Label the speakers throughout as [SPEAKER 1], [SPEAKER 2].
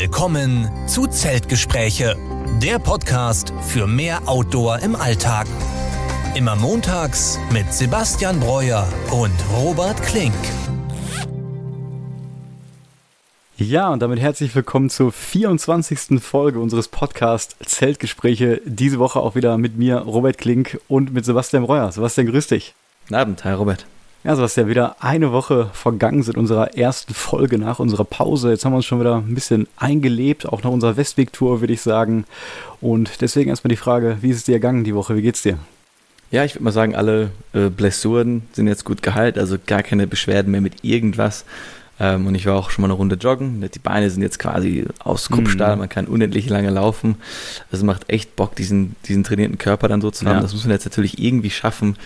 [SPEAKER 1] Willkommen zu Zeltgespräche, der Podcast für mehr Outdoor im Alltag. Immer montags mit Sebastian Breuer und Robert Klink.
[SPEAKER 2] Ja, und damit herzlich willkommen zur 24. Folge unseres Podcasts Zeltgespräche. Diese Woche auch wieder mit mir, Robert Klink, und mit Sebastian Breuer. Sebastian, grüß dich.
[SPEAKER 3] Guten Abend, hi Robert.
[SPEAKER 2] Ja, so ist ja wieder eine Woche vergangen seit unserer ersten Folge nach unserer Pause. Jetzt haben wir uns schon wieder ein bisschen eingelebt, auch nach unserer Westweg-Tour, würde ich sagen. Und deswegen erstmal die Frage, wie ist es dir ergangen die Woche? Wie geht's dir?
[SPEAKER 3] Ja, ich würde mal sagen, alle äh, Blessuren sind jetzt gut geheilt, also gar keine Beschwerden mehr mit irgendwas. Ähm, und ich war auch schon mal eine Runde joggen. Die Beine sind jetzt quasi aus Kupfstahl, mhm. man kann unendlich lange laufen. Also macht echt Bock, diesen, diesen trainierten Körper dann so zu haben. Ja. Das muss man jetzt natürlich irgendwie schaffen,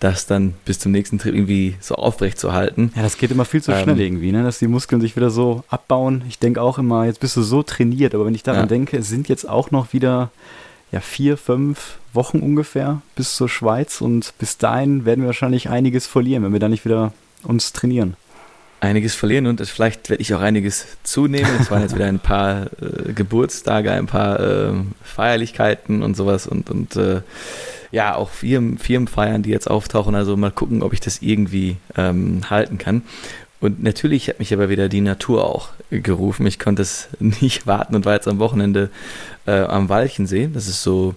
[SPEAKER 3] das dann bis zum nächsten Trip irgendwie so aufrecht zu halten.
[SPEAKER 2] Ja, das geht immer viel zu ähm, schnell irgendwie, ne? dass die Muskeln sich wieder so abbauen. Ich denke auch immer, jetzt bist du so trainiert, aber wenn ich daran ja. denke, es sind jetzt auch noch wieder ja, vier, fünf Wochen ungefähr bis zur Schweiz und bis dahin werden wir wahrscheinlich einiges verlieren, wenn wir da nicht wieder uns trainieren.
[SPEAKER 3] Einiges verlieren und vielleicht werde ich auch einiges zunehmen. Es waren jetzt wieder ein paar äh, Geburtstage, ein paar äh, Feierlichkeiten und sowas und, und äh, ja, auch Firmen, Firmenfeiern, die jetzt auftauchen. Also mal gucken, ob ich das irgendwie ähm, halten kann. Und natürlich hat mich aber wieder die Natur auch gerufen. Ich konnte es nicht warten und war jetzt am Wochenende äh, am Walchensee. Das ist so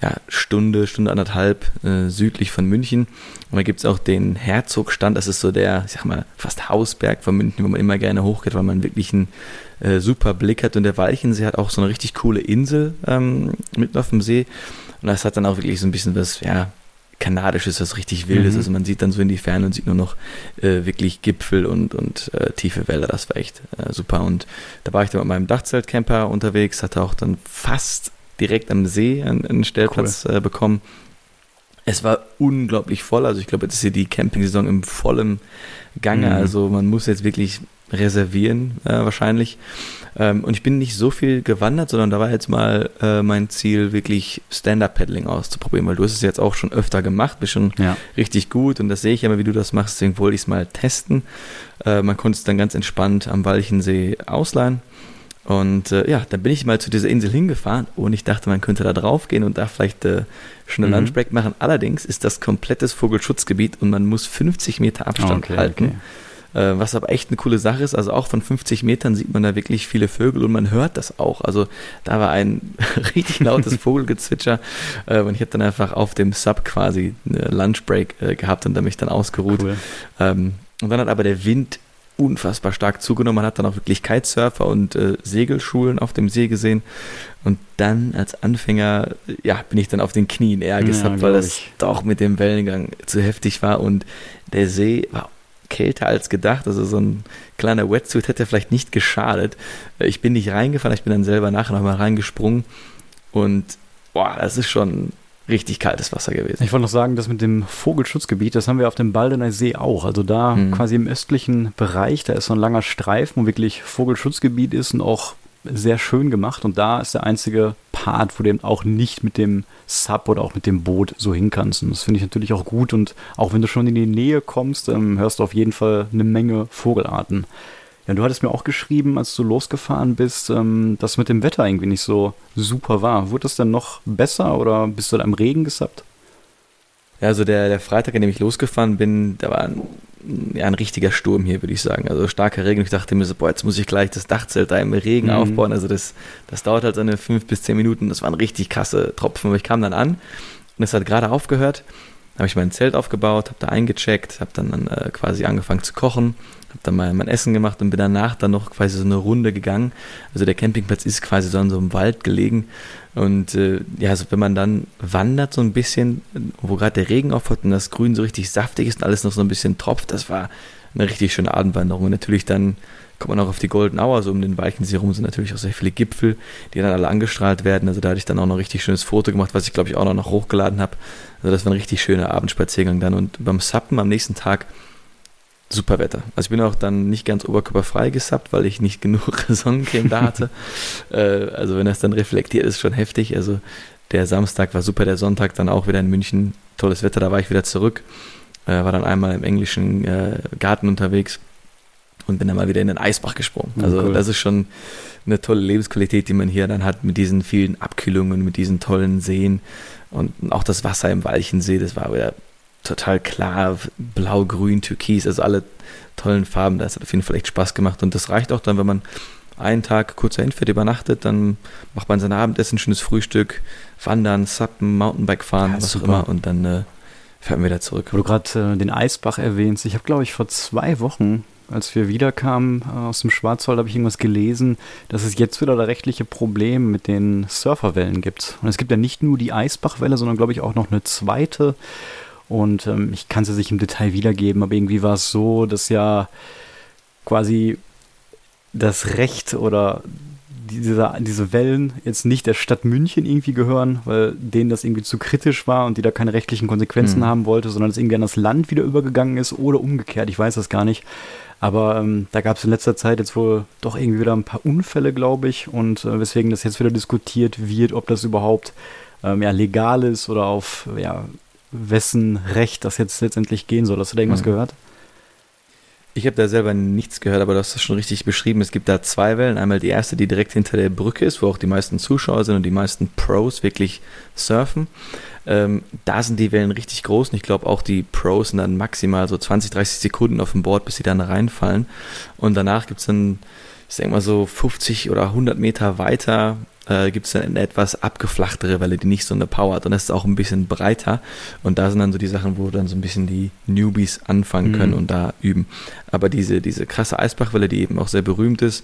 [SPEAKER 3] ja, Stunde, Stunde anderthalb äh, südlich von München. Und da gibt es auch den Herzogstand. Das ist so der, ich sag mal, fast Hausberg von München, wo man immer gerne hochgeht, weil man wirklich einen äh, super Blick hat. Und der Walchensee hat auch so eine richtig coole Insel ähm, mitten auf dem See. Und das hat dann auch wirklich so ein bisschen was, ja, kanadisches, was richtig wildes. Mhm. Also man sieht dann so in die Ferne und sieht nur noch äh, wirklich Gipfel und, und äh, tiefe Wälder. Das war echt äh, super. Und da war ich dann mit meinem Dachzeltcamper unterwegs, hatte auch dann fast direkt am See einen, einen Stellplatz cool. Äh, bekommen. Es war unglaublich voll. Also ich glaube, jetzt ist hier die Camping-Saison im vollen Gange. Mhm. Also man muss jetzt wirklich reservieren äh, wahrscheinlich. Ähm, und ich bin nicht so viel gewandert, sondern da war jetzt mal äh, mein Ziel, wirklich Stand-Up-Paddling auszuprobieren, weil du hast es jetzt auch schon öfter gemacht, bist schon ja. richtig gut und das sehe ich immer, wie du das machst, deswegen wollte ich es mal testen. Äh, man konnte es dann ganz entspannt am Walchensee ausleihen. Und äh, ja, dann bin ich mal zu dieser Insel hingefahren und ich dachte, man könnte da drauf gehen und da vielleicht äh, schon einen mhm. Lunchbreak machen. Allerdings ist das komplettes Vogelschutzgebiet und man muss 50 Meter Abstand okay, halten. Okay. Äh, was aber echt eine coole Sache ist. Also auch von 50 Metern sieht man da wirklich viele Vögel und man hört das auch. Also da war ein richtig lautes Vogelgezwitscher äh, und ich habe dann einfach auf dem Sub quasi eine Lunchbreak äh, gehabt und da mich dann ausgeruht. Cool. Ähm, und dann hat aber der Wind unfassbar stark zugenommen. Man hat dann auch wirklich Kitesurfer und äh, Segelschulen auf dem See gesehen. Und dann als Anfänger, ja, bin ich dann auf den Knien eher gesappt, ja, weil das doch mit dem Wellengang zu heftig war. Und der See war kälter als gedacht. Also so ein kleiner Wetsuit hätte vielleicht nicht geschadet. Äh, ich bin nicht reingefallen, ich bin dann selber nachher nochmal reingesprungen. Und boah, das ist schon richtig kaltes Wasser gewesen.
[SPEAKER 2] Ich wollte noch sagen, das mit dem Vogelschutzgebiet, das haben wir auf dem Baldener See auch. Also da mhm. quasi im östlichen Bereich, da ist so ein langer Streifen, wo wirklich Vogelschutzgebiet ist und auch sehr schön gemacht. Und da ist der einzige Part, wo du eben auch nicht mit dem Sub oder auch mit dem Boot so hin kannst. Und das finde ich natürlich auch gut. Und auch wenn du schon in die Nähe kommst, ähm, hörst du auf jeden Fall eine Menge Vogelarten. Ja, du hattest mir auch geschrieben, als du losgefahren bist, ähm, dass mit dem Wetter irgendwie nicht so super war. Wurde das denn noch besser oder bist du da im Regen gesappt?
[SPEAKER 3] Ja, also der, der Freitag, an dem ich losgefahren bin, da war ein, ja, ein richtiger Sturm hier, würde ich sagen. Also starker Regen. Ich dachte mir so, boah, jetzt muss ich gleich das Dachzelt da im Regen mhm. aufbauen. Also das, das dauert halt so eine fünf bis zehn Minuten. Das waren richtig krasse Tropfen. Aber ich kam dann an und es hat gerade aufgehört. Da habe ich mein Zelt aufgebaut, habe da eingecheckt, habe dann äh, quasi angefangen zu kochen, habe dann mal mein Essen gemacht und bin danach dann noch quasi so eine Runde gegangen. Also der Campingplatz ist quasi so in so einem Wald gelegen und äh, ja, also wenn man dann wandert so ein bisschen, wo gerade der Regen aufhört und das Grün so richtig saftig ist und alles noch so ein bisschen tropft, das war eine richtig schöne Abendwanderung. Und natürlich dann kommt man auch auf die Golden Hour, so um den Weichensee rum sind natürlich auch sehr viele Gipfel, die dann alle angestrahlt werden. Also da hatte ich dann auch noch ein richtig schönes Foto gemacht, was ich glaube ich auch noch hochgeladen habe. Also das war ein richtig schöner Abendspaziergang dann. Und beim Sappen am nächsten Tag super Wetter. Also ich bin auch dann nicht ganz oberkörperfrei gesappt, weil ich nicht genug Sonnencreme da hatte. äh, also wenn das dann reflektiert, ist schon heftig. Also der Samstag war super, der Sonntag dann auch wieder in München. Tolles Wetter, da war ich wieder zurück. Äh, war dann einmal im englischen äh, Garten unterwegs. und bin dann mal wieder in den Eisbach gesprungen. Also cool. das ist schon eine tolle Lebensqualität, die man hier dann hat mit diesen vielen Abkühlungen, mit diesen tollen Seen und auch das Wasser im Walchensee, das war wieder total klar, blau, grün, türkis, also alle tollen Farben. Das hat auf jeden Fall echt Spaß gemacht und das reicht auch dann, wenn man einen Tag kurz dahin fährt, übernachtet, dann macht man sein Abendessen, schönes Frühstück, wandern, Suppen, Mountainbike fahren, ja, was super. auch immer und dann äh, fährt man wieder zurück.
[SPEAKER 2] Wo du gerade äh, den Eisbach erwähnst, ich habe glaube ich vor zwei Wochen als wir wiederkamen äh, aus dem Schwarzwald, habe ich irgendwas gelesen, dass es jetzt wieder da rechtliche Probleme mit den Surferwellen gibt. Und es gibt ja nicht nur die Eisbachwelle, sondern glaube ich auch noch eine zweite. Und ähm, ich kann sie sich im Detail wiedergeben, aber irgendwie war es so, dass ja quasi das Recht oder diese, diese Wellen jetzt nicht der Stadt München irgendwie gehören, weil denen das irgendwie zu kritisch war und die da keine rechtlichen Konsequenzen mhm. haben wollte, sondern es irgendwie an das Land wieder übergegangen ist oder umgekehrt. Ich weiß das gar nicht. Aber ähm, da gab es in letzter Zeit jetzt wohl doch irgendwie wieder ein paar Unfälle, glaube ich, und äh, weswegen das jetzt wieder diskutiert wird, ob das überhaupt ähm, ja, legal ist oder auf ja, wessen Recht das jetzt letztendlich gehen soll. Hast du da irgendwas mhm. gehört?
[SPEAKER 3] Ich habe da selber nichts gehört, aber du hast das schon richtig beschrieben. Es gibt da zwei Wellen. Einmal die erste, die direkt hinter der Brücke ist, wo auch die meisten Zuschauer sind und die meisten Pros wirklich surfen. Ähm, da sind die Wellen richtig groß und ich glaube auch die Pros sind dann maximal so 20, 30 Sekunden auf dem Board, bis sie dann reinfallen. Und danach gibt es dann, ich denke mal so 50 oder 100 Meter weiter äh, gibt es dann eine etwas abgeflachtere Welle, die nicht so eine Power hat. Und das ist auch ein bisschen breiter. Und da sind dann so die Sachen, wo dann so ein bisschen die Newbies anfangen können mhm. und da üben. Aber diese, diese krasse Eisbachwelle, die eben auch sehr berühmt ist,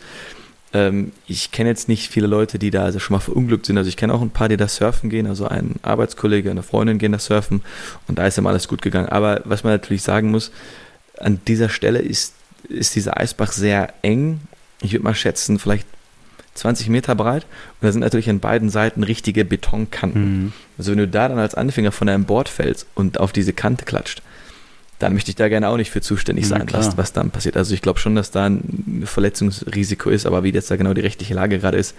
[SPEAKER 3] ähm, ich kenne jetzt nicht viele Leute, die da also schon mal verunglückt sind. Also ich kenne auch ein paar, die da surfen gehen. Also ein Arbeitskollege, eine Freundin gehen da surfen und da ist immer alles gut gegangen. Aber was man natürlich sagen muss, an dieser Stelle ist, ist dieser Eisbach sehr eng. Ich würde mal schätzen, vielleicht 20 Meter breit und da sind natürlich an beiden Seiten richtige Betonkanten. Mhm. Also wenn du da dann als Anfänger von deinem Board fällst und auf diese Kante klatscht, dann möchte ich da gerne auch nicht für zuständig sein, was, was dann passiert. Also ich glaube schon, dass da ein Verletzungsrisiko ist, aber wie jetzt da genau die rechtliche Lage gerade ist,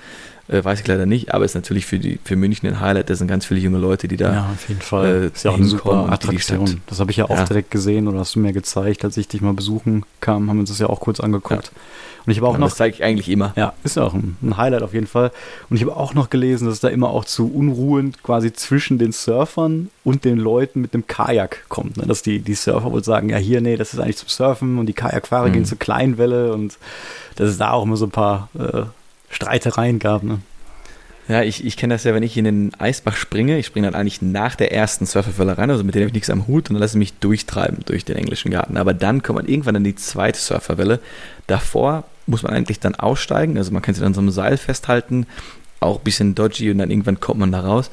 [SPEAKER 3] äh, weiß ich leider nicht. Aber ist natürlich für, die, für München ein Highlight. Da sind ganz viele junge Leute, die da.
[SPEAKER 2] Ja, auf jeden Fall. Äh, ist ja auch eine super Attraktion. Das habe ich ja auch ja. direkt gesehen oder hast du mir gezeigt, als ich dich mal besuchen kam, haben wir uns das ja auch kurz angeguckt. Ja. Und ich habe auch ja, noch.
[SPEAKER 3] Das zeige ich eigentlich immer.
[SPEAKER 2] Ja, ist ja auch ein, ein, Highlight auf jeden Fall. Und ich habe auch noch gelesen, dass es da immer auch zu Unruhen quasi zwischen den Surfern und den Leuten mit dem Kajak kommt. Ne? Dass die, die Surfer wohl sagen, ja, hier, nee, das ist eigentlich zum Surfen und die Kajakfahrer mhm. gehen zur Kleinwelle und dass es da auch immer so ein paar äh, Streitereien gab. Ne?
[SPEAKER 3] Ja, ich, ich kenne das ja, wenn ich in den Eisbach springe. Ich springe dann eigentlich nach der ersten Surferwelle rein, also mit der habe ich nichts am Hut und dann lasse ich mich durchtreiben durch den englischen Garten. Aber dann kommt man irgendwann in die zweite Surferwelle. Davor muss man eigentlich dann aussteigen, also man kann sich dann so einem Seil festhalten, auch ein bisschen dodgy und dann irgendwann kommt man da raus.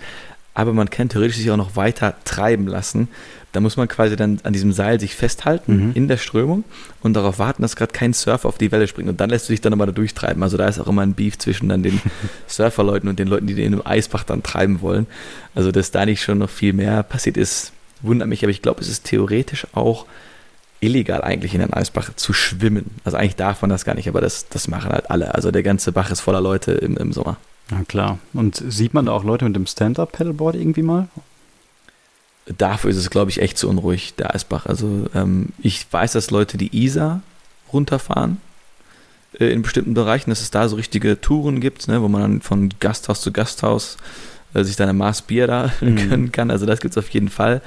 [SPEAKER 3] Aber man kann theoretisch sich auch noch weiter treiben lassen. Da muss man quasi dann an diesem Seil sich festhalten mhm. in der Strömung und darauf warten, dass gerade kein Surfer auf die Welle springt. Und dann lässt du dich dann nochmal da durchtreiben. Also da ist auch immer ein Beef zwischen dann den Surferleuten und den Leuten, die den im Eisbach dann treiben wollen. Also dass da nicht schon noch viel mehr passiert ist, wundert mich. Aber ich glaube, es ist theoretisch auch illegal eigentlich in den Eisbach zu schwimmen. Also eigentlich darf man das gar nicht, aber das, das machen halt alle. Also der ganze Bach ist voller Leute im, im Sommer.
[SPEAKER 2] Ja klar. Und sieht man da auch Leute mit dem Stand-Up-Pedalboard irgendwie mal?
[SPEAKER 3] dafür ist es, glaube ich, echt zu unruhig, der Eisbach. Also ähm, ich weiß, dass Leute die Isar runterfahren äh, in bestimmten Bereichen, dass es da so richtige Touren gibt, ne, wo man dann von Gasthaus zu Gasthaus äh, sich dann ein Maß Bier da mhm. gönnen kann. Also das gibt es auf jeden Fall.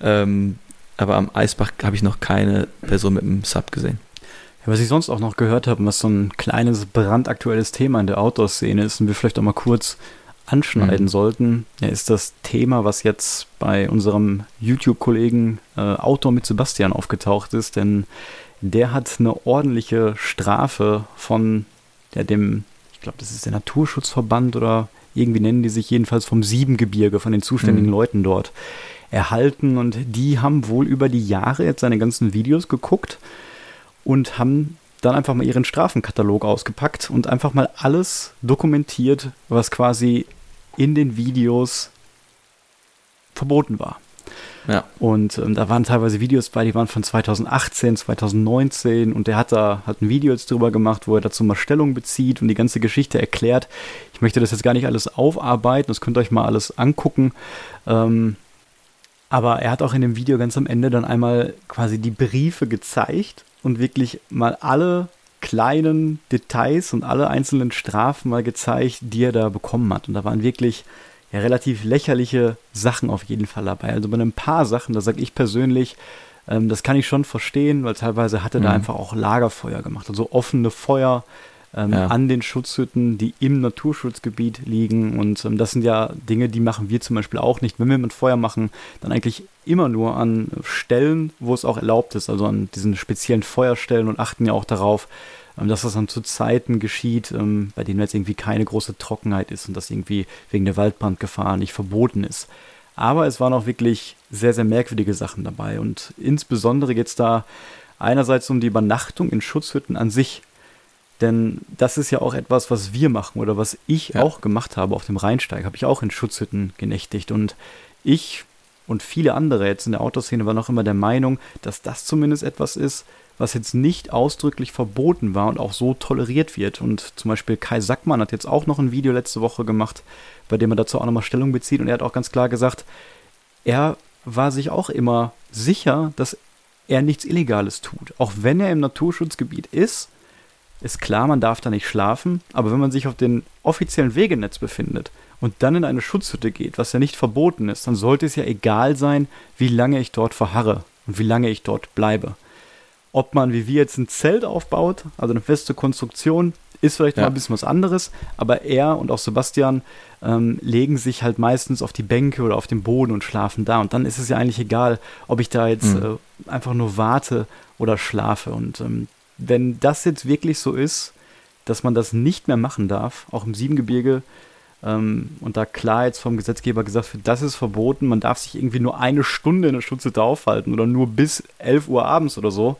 [SPEAKER 3] Ähm, aber am Eisbach habe ich noch keine Person mit einem Sub gesehen.
[SPEAKER 2] Was ich sonst auch noch gehört habe, was so ein kleines brandaktuelles Thema in der Outdoor-Szene ist, und wir vielleicht auch mal kurz anschneiden mhm. sollten, ist das Thema, was jetzt bei unserem YouTube-Kollegen äh, Autor mit Sebastian aufgetaucht ist, denn der hat eine ordentliche Strafe von ja, dem, ich glaube, das ist der Naturschutzverband oder irgendwie nennen die sich jedenfalls vom Siebengebirge, von den zuständigen mhm. Leuten dort erhalten und die haben wohl über die Jahre jetzt seine ganzen Videos geguckt und haben dann einfach mal ihren Strafenkatalog ausgepackt und einfach mal alles dokumentiert, was quasi in den Videos verboten war. Ja. Und ähm, da waren teilweise Videos bei, die waren von 2018, 2019 und der hat da hat ein Video jetzt drüber gemacht, wo er dazu mal Stellung bezieht und die ganze Geschichte erklärt. Ich möchte das jetzt gar nicht alles aufarbeiten, das könnt ihr euch mal alles angucken. Ähm, aber er hat auch in dem Video ganz am Ende dann einmal quasi die Briefe gezeigt und wirklich mal alle kleinen Details und alle einzelnen Strafen mal gezeigt, die er da bekommen hat. Und da waren wirklich ja, relativ lächerliche Sachen auf jeden Fall dabei. Also bei ein paar Sachen, da sage ich persönlich, ähm, das kann ich schon verstehen, weil teilweise hat er mhm. da einfach auch Lagerfeuer gemacht, also offene Feuer ähm, ja. an den Schutzhütten, die im Naturschutzgebiet liegen. Und ähm, das sind ja Dinge, die machen wir zum Beispiel auch nicht. Wenn wir mit Feuer machen, dann eigentlich immer nur an Stellen, wo es auch erlaubt ist, also an diesen speziellen Feuerstellen und achten ja auch darauf, ähm, dass das dann zu Zeiten geschieht, ähm, bei denen jetzt irgendwie keine große Trockenheit ist und das irgendwie wegen der Waldbrandgefahr nicht verboten ist. Aber es waren auch wirklich sehr, sehr merkwürdige Sachen dabei. Und insbesondere geht es da einerseits um die Übernachtung in Schutzhütten an sich. Denn das ist ja auch etwas, was wir machen oder was ich ja. auch gemacht habe auf dem Rheinsteig. Habe ich auch in Schutzhütten genächtigt. Und ich und viele andere jetzt in der Autoszene waren auch immer der Meinung, dass das zumindest etwas ist, was jetzt nicht ausdrücklich verboten war und auch so toleriert wird. Und zum Beispiel Kai Sackmann hat jetzt auch noch ein Video letzte Woche gemacht, bei dem er dazu auch nochmal Stellung bezieht. Und er hat auch ganz klar gesagt, er war sich auch immer sicher, dass er nichts Illegales tut. Auch wenn er im Naturschutzgebiet ist, ist klar, man darf da nicht schlafen, aber wenn man sich auf dem offiziellen Wegenetz befindet und dann in eine Schutzhütte geht, was ja nicht verboten ist, dann sollte es ja egal sein, wie lange ich dort verharre und wie lange ich dort bleibe. Ob man wie wir jetzt ein Zelt aufbaut, also eine feste Konstruktion, ist vielleicht ja. mal ein bisschen was anderes, aber er und auch Sebastian ähm, legen sich halt meistens auf die Bänke oder auf den Boden und schlafen da. Und dann ist es ja eigentlich egal, ob ich da jetzt mhm. äh, einfach nur warte oder schlafe. Und ähm, wenn das jetzt wirklich so ist, dass man das nicht mehr machen darf, auch im Siebengebirge, ähm, und da klar jetzt vom Gesetzgeber gesagt wird, das ist verboten, man darf sich irgendwie nur eine Stunde in der Schutzhütte aufhalten oder nur bis 11 Uhr abends oder so,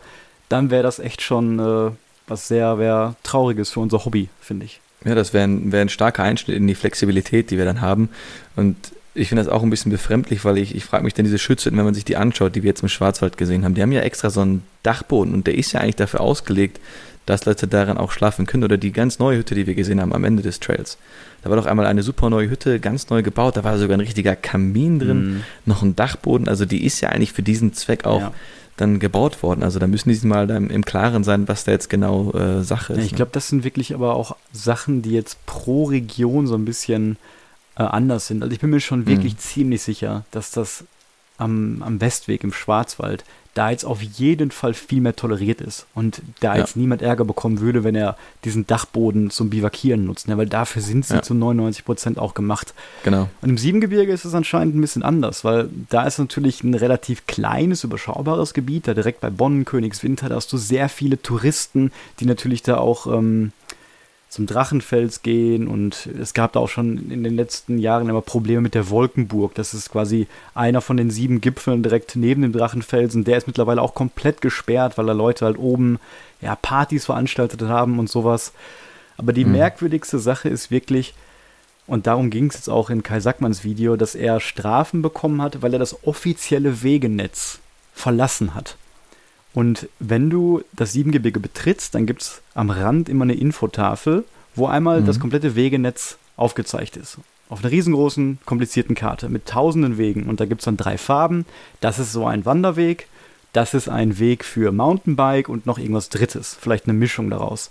[SPEAKER 2] dann wäre das echt schon äh, was sehr wär Trauriges für unser Hobby, finde ich.
[SPEAKER 3] Ja, das wäre ein, wär ein starker Einschnitt in die Flexibilität, die wir dann haben. Und ich finde das auch ein bisschen befremdlich, weil ich, ich frage mich dann diese Schützen, wenn man sich die anschaut, die wir jetzt im Schwarzwald gesehen haben, die haben ja extra so einen Dachboden und der ist ja eigentlich dafür ausgelegt, dass Leute daran auch schlafen können. Oder die ganz neue Hütte, die wir gesehen haben am Ende des Trails. Da war doch einmal eine super neue Hütte, ganz neu gebaut. Da war sogar ein richtiger Kamin drin, mhm. noch ein Dachboden. Also die ist ja eigentlich für diesen Zweck auch ja. dann gebaut worden. Also da müssen die mal dann im Klaren sein, was da jetzt genau äh, Sache ist.
[SPEAKER 2] Ja, ich ne? glaube, das sind wirklich aber auch Sachen, die jetzt pro Region so ein bisschen äh, anders sind. Also ich bin mir schon wirklich mhm. ziemlich sicher, dass das am, am Westweg im Schwarzwald da jetzt auf jeden Fall viel mehr toleriert ist und da ja. jetzt niemand Ärger bekommen würde, wenn er diesen Dachboden zum Bivakieren nutzt, ne? weil dafür sind sie ja. zu 99 Prozent auch gemacht.
[SPEAKER 3] Genau.
[SPEAKER 2] Und im Siebengebirge ist es anscheinend ein bisschen anders, weil da ist natürlich ein relativ kleines, überschaubares Gebiet, da direkt bei Bonn, Königswinter, da hast du sehr viele Touristen, die natürlich da auch ähm, zum Drachenfels gehen und es gab da auch schon in den letzten Jahren immer Probleme mit der Wolkenburg. Das ist quasi einer von den sieben Gipfeln direkt neben dem Drachenfelsen. Der ist mittlerweile auch komplett gesperrt, weil da Leute halt oben ja, Partys veranstaltet haben und sowas. Aber die mhm. merkwürdigste Sache ist wirklich, und darum ging es jetzt auch in Kai Sackmanns Video, dass er Strafen bekommen hat, weil er das offizielle Wegenetz verlassen hat. Und wenn du das Siebengebirge betrittst, dann gibt es am Rand immer eine Infotafel, wo einmal mhm. das komplette Wegenetz aufgezeigt ist. Auf einer riesengroßen, komplizierten Karte mit tausenden Wegen. Und da gibt es dann drei Farben. Das ist so ein Wanderweg, das ist ein Weg für Mountainbike und noch irgendwas Drittes. Vielleicht eine Mischung daraus.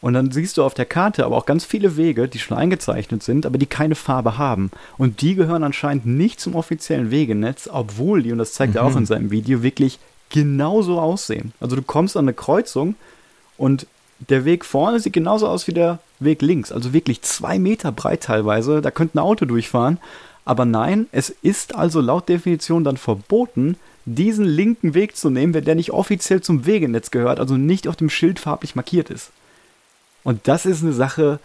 [SPEAKER 2] Und dann siehst du auf der Karte aber auch ganz viele Wege, die schon eingezeichnet sind, aber die keine Farbe haben. Und die gehören anscheinend nicht zum offiziellen Wegenetz, obwohl die, und das zeigt mhm. er auch in seinem Video, wirklich genauso aussehen. Also du kommst an eine Kreuzung und der Weg vorne sieht genauso aus wie der Weg links. Also wirklich zwei Meter breit teilweise. Da könnte ein Auto durchfahren. Aber nein, es ist also laut Definition dann verboten, diesen linken Weg zu nehmen, wenn der nicht offiziell zum Wegenetz gehört, also nicht auf dem Schild farblich markiert ist. Und das ist eine Sache,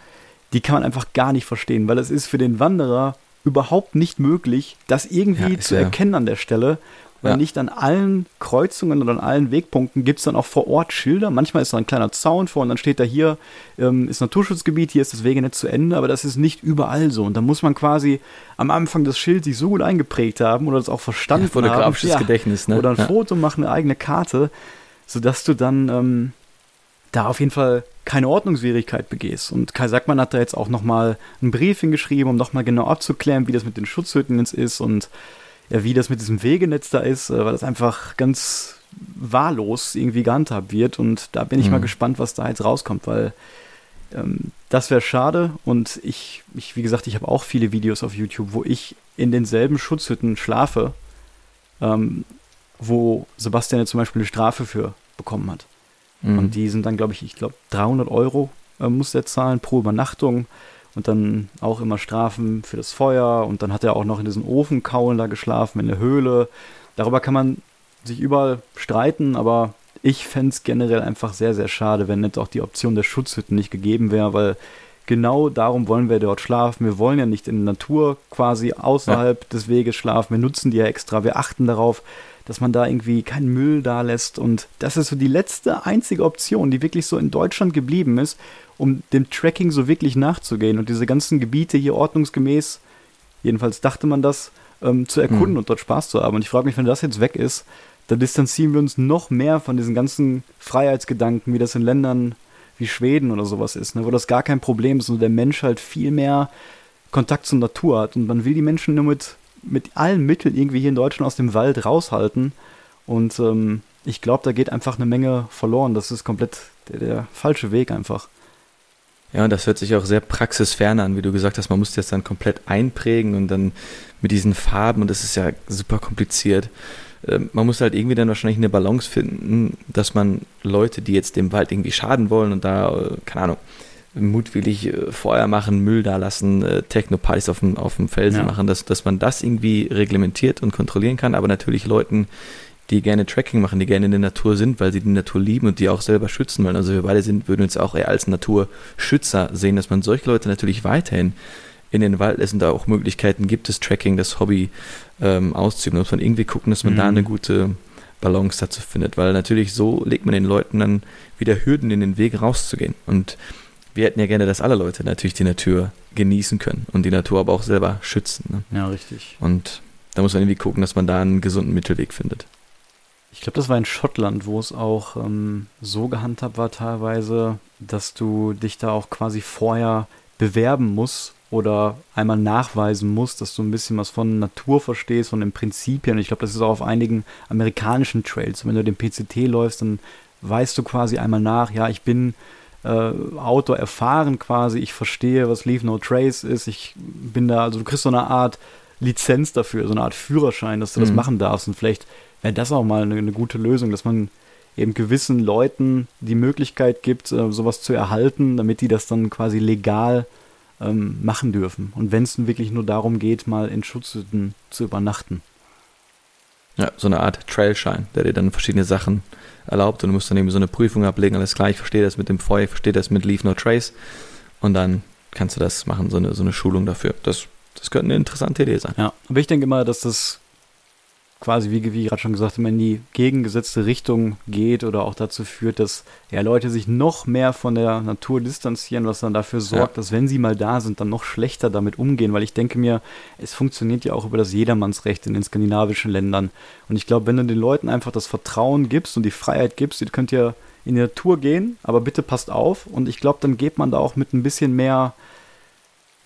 [SPEAKER 2] die kann man einfach gar nicht verstehen, weil es ist für den Wanderer überhaupt nicht möglich, das irgendwie ja, zu erkennen an der Stelle weil ja. nicht an allen Kreuzungen oder an allen Wegpunkten gibt es dann auch vor Ort Schilder. Manchmal ist da ein kleiner Zaun vor und dann steht da hier ähm, ist Naturschutzgebiet, hier ist das Wegenetz zu Ende, aber das ist nicht überall so. Und da muss man quasi am Anfang das Schild sich so gut eingeprägt haben oder das auch verstanden ja,
[SPEAKER 3] fotografisches haben. Gedächtnis, ne?
[SPEAKER 2] Oder ein ja. Foto machen, eine eigene Karte, sodass du dann ähm, da auf jeden Fall keine Ordnungswidrigkeit begehst. Und Kai Sackmann hat da jetzt auch nochmal einen Brief hingeschrieben, um nochmal genau abzuklären, wie das mit den Schutzhütten jetzt ist und ja, wie das mit diesem Wegenetz da ist, äh, weil das einfach ganz wahllos irgendwie gehandhabt wird. Und da bin ich mhm. mal gespannt, was da jetzt rauskommt, weil ähm, das wäre schade. Und ich, ich, wie gesagt, ich habe auch viele Videos auf YouTube, wo ich in denselben Schutzhütten schlafe, ähm, wo Sebastian ja zum Beispiel eine Strafe für bekommen hat. Mhm. Und die sind dann, glaube ich, ich glaube 300 Euro äh, muss er zahlen pro Übernachtung und dann auch immer Strafen für das Feuer und dann hat er auch noch in diesen Ofenkaulen da geschlafen, in der Höhle. Darüber kann man sich überall streiten, aber ich fände es generell einfach sehr, sehr schade, wenn jetzt auch die Option der Schutzhütten nicht gegeben wäre, weil genau darum wollen wir dort schlafen. Wir wollen ja nicht in der Natur quasi außerhalb ja. des Weges schlafen. Wir nutzen die ja extra. Wir achten darauf, dass man da irgendwie keinen Müll da lässt. Und das ist so die letzte einzige Option, die wirklich so in Deutschland geblieben ist, um dem Tracking so wirklich nachzugehen und diese ganzen Gebiete hier ordnungsgemäß, jedenfalls dachte man das, ähm, zu erkunden mhm. und dort Spaß zu haben. Und ich frage mich, wenn das jetzt weg ist, dann distanzieren wir uns noch mehr von diesen ganzen Freiheitsgedanken, wie das in Ländern wie Schweden oder sowas ist, ne, wo das gar kein Problem ist und der Mensch halt viel mehr Kontakt zur Natur hat. Und man will die Menschen nur mit mit allen Mitteln irgendwie hier in Deutschland aus dem Wald raushalten. Und ähm, ich glaube, da geht einfach eine Menge verloren. Das ist komplett der, der, falsche Weg einfach.
[SPEAKER 3] Ja, und das hört sich auch sehr praxisfern an, wie du gesagt hast, man muss das dann komplett einprägen und dann mit diesen Farben und das ist ja super kompliziert. Ähm, man muss halt irgendwie dann wahrscheinlich eine Balance finden, dass man Leute, die jetzt dem Wald irgendwie schaden wollen und da, äh, keine Ahnung, mutwillig äh, Feuer machen, Müll da lassen, äh, Techno-Partys auf dem, auf dem Felsen ja. machen, dass, dass man das irgendwie reglementiert und kontrollieren kann, aber natürlich Leuten, die gerne Tracking machen, die gerne in der Natur sind, weil sie die Natur lieben und die auch selber schützen wollen. Also wir beide sind, würden uns auch eher als Naturschützer sehen, dass man solche Leute natürlich weiterhin in den Wald lässt und da auch Möglichkeiten gibt, das Tracking, das Hobby ähm, auszuüben. Da muss man irgendwie gucken, dass man mhm. da eine gute Balance dazu findet, weil natürlich so legt man den Leuten dann wieder Hürden in den Weg rauszugehen. Und wir hätten ja gerne, dass alle Leute natürlich die Natur genießen können und die Natur aber auch selber schützen.
[SPEAKER 2] Ne? Ja, richtig.
[SPEAKER 3] Und da muss man irgendwie gucken, dass man da einen gesunden Mittelweg findet.
[SPEAKER 2] Ich glaube, das war in Schottland, wo es auch ähm, so gehandhabt war teilweise, dass du dich da auch quasi vorher bewerben musst oder einmal nachweisen musst, dass du ein bisschen was von Natur verstehst, von den Prinzipien. Ich glaube, das ist auch auf einigen amerikanischen Trails. wenn du den PCT läufst, dann weißt du quasi einmal nach, ja, ich bin äh, Autor erfahren quasi. Ich verstehe, was Leave No Trace ist. Ich bin da, also du kriegst so eine Art Lizenz dafür, so eine Art Führerschein, dass du mhm. das machen darfst. Und vielleicht wäre das auch mal eine, eine, gute Lösung, dass man eben gewissen Leuten die Möglichkeit gibt, äh, sowas zu erhalten, damit die das dann quasi legal ähm, machen dürfen. Und wenn es wirklich nur darum geht, mal in Schutzhütten zu übernachten.
[SPEAKER 3] Ja, so eine Art Trailschein, der dir dann verschiedene Sachen erlaubt und du musst dann eben so eine Prüfung ablegen, alles klar, ich verstehe das mit dem Feuer, ich verstehe das mit Leave No Trace und dann kannst du das machen, so eine, so eine Schulung dafür. Das, das könnte eine interessante Idee sein.
[SPEAKER 2] Ja, aber ich denke mal, dass das quasi, wie, wie gerade schon gesagt, immer in die gegengesetzte Richtung geht oder auch dazu führt, dass ja, Leute sich noch mehr von der Natur distanzieren, was dann dafür sorgt, ja. dass wenn sie mal da sind, dann noch schlechter damit umgehen, weil ich denke mir, es funktioniert ja auch über das Jedermannsrecht in den skandinavischen Ländern. Und ich glaube, wenn du den Leuten einfach das Vertrauen gibst und die Freiheit gibst, ihr könnt ja in die Natur gehen, aber bitte passt auf. Und ich glaube, dann geht man da auch mit ein bisschen mehr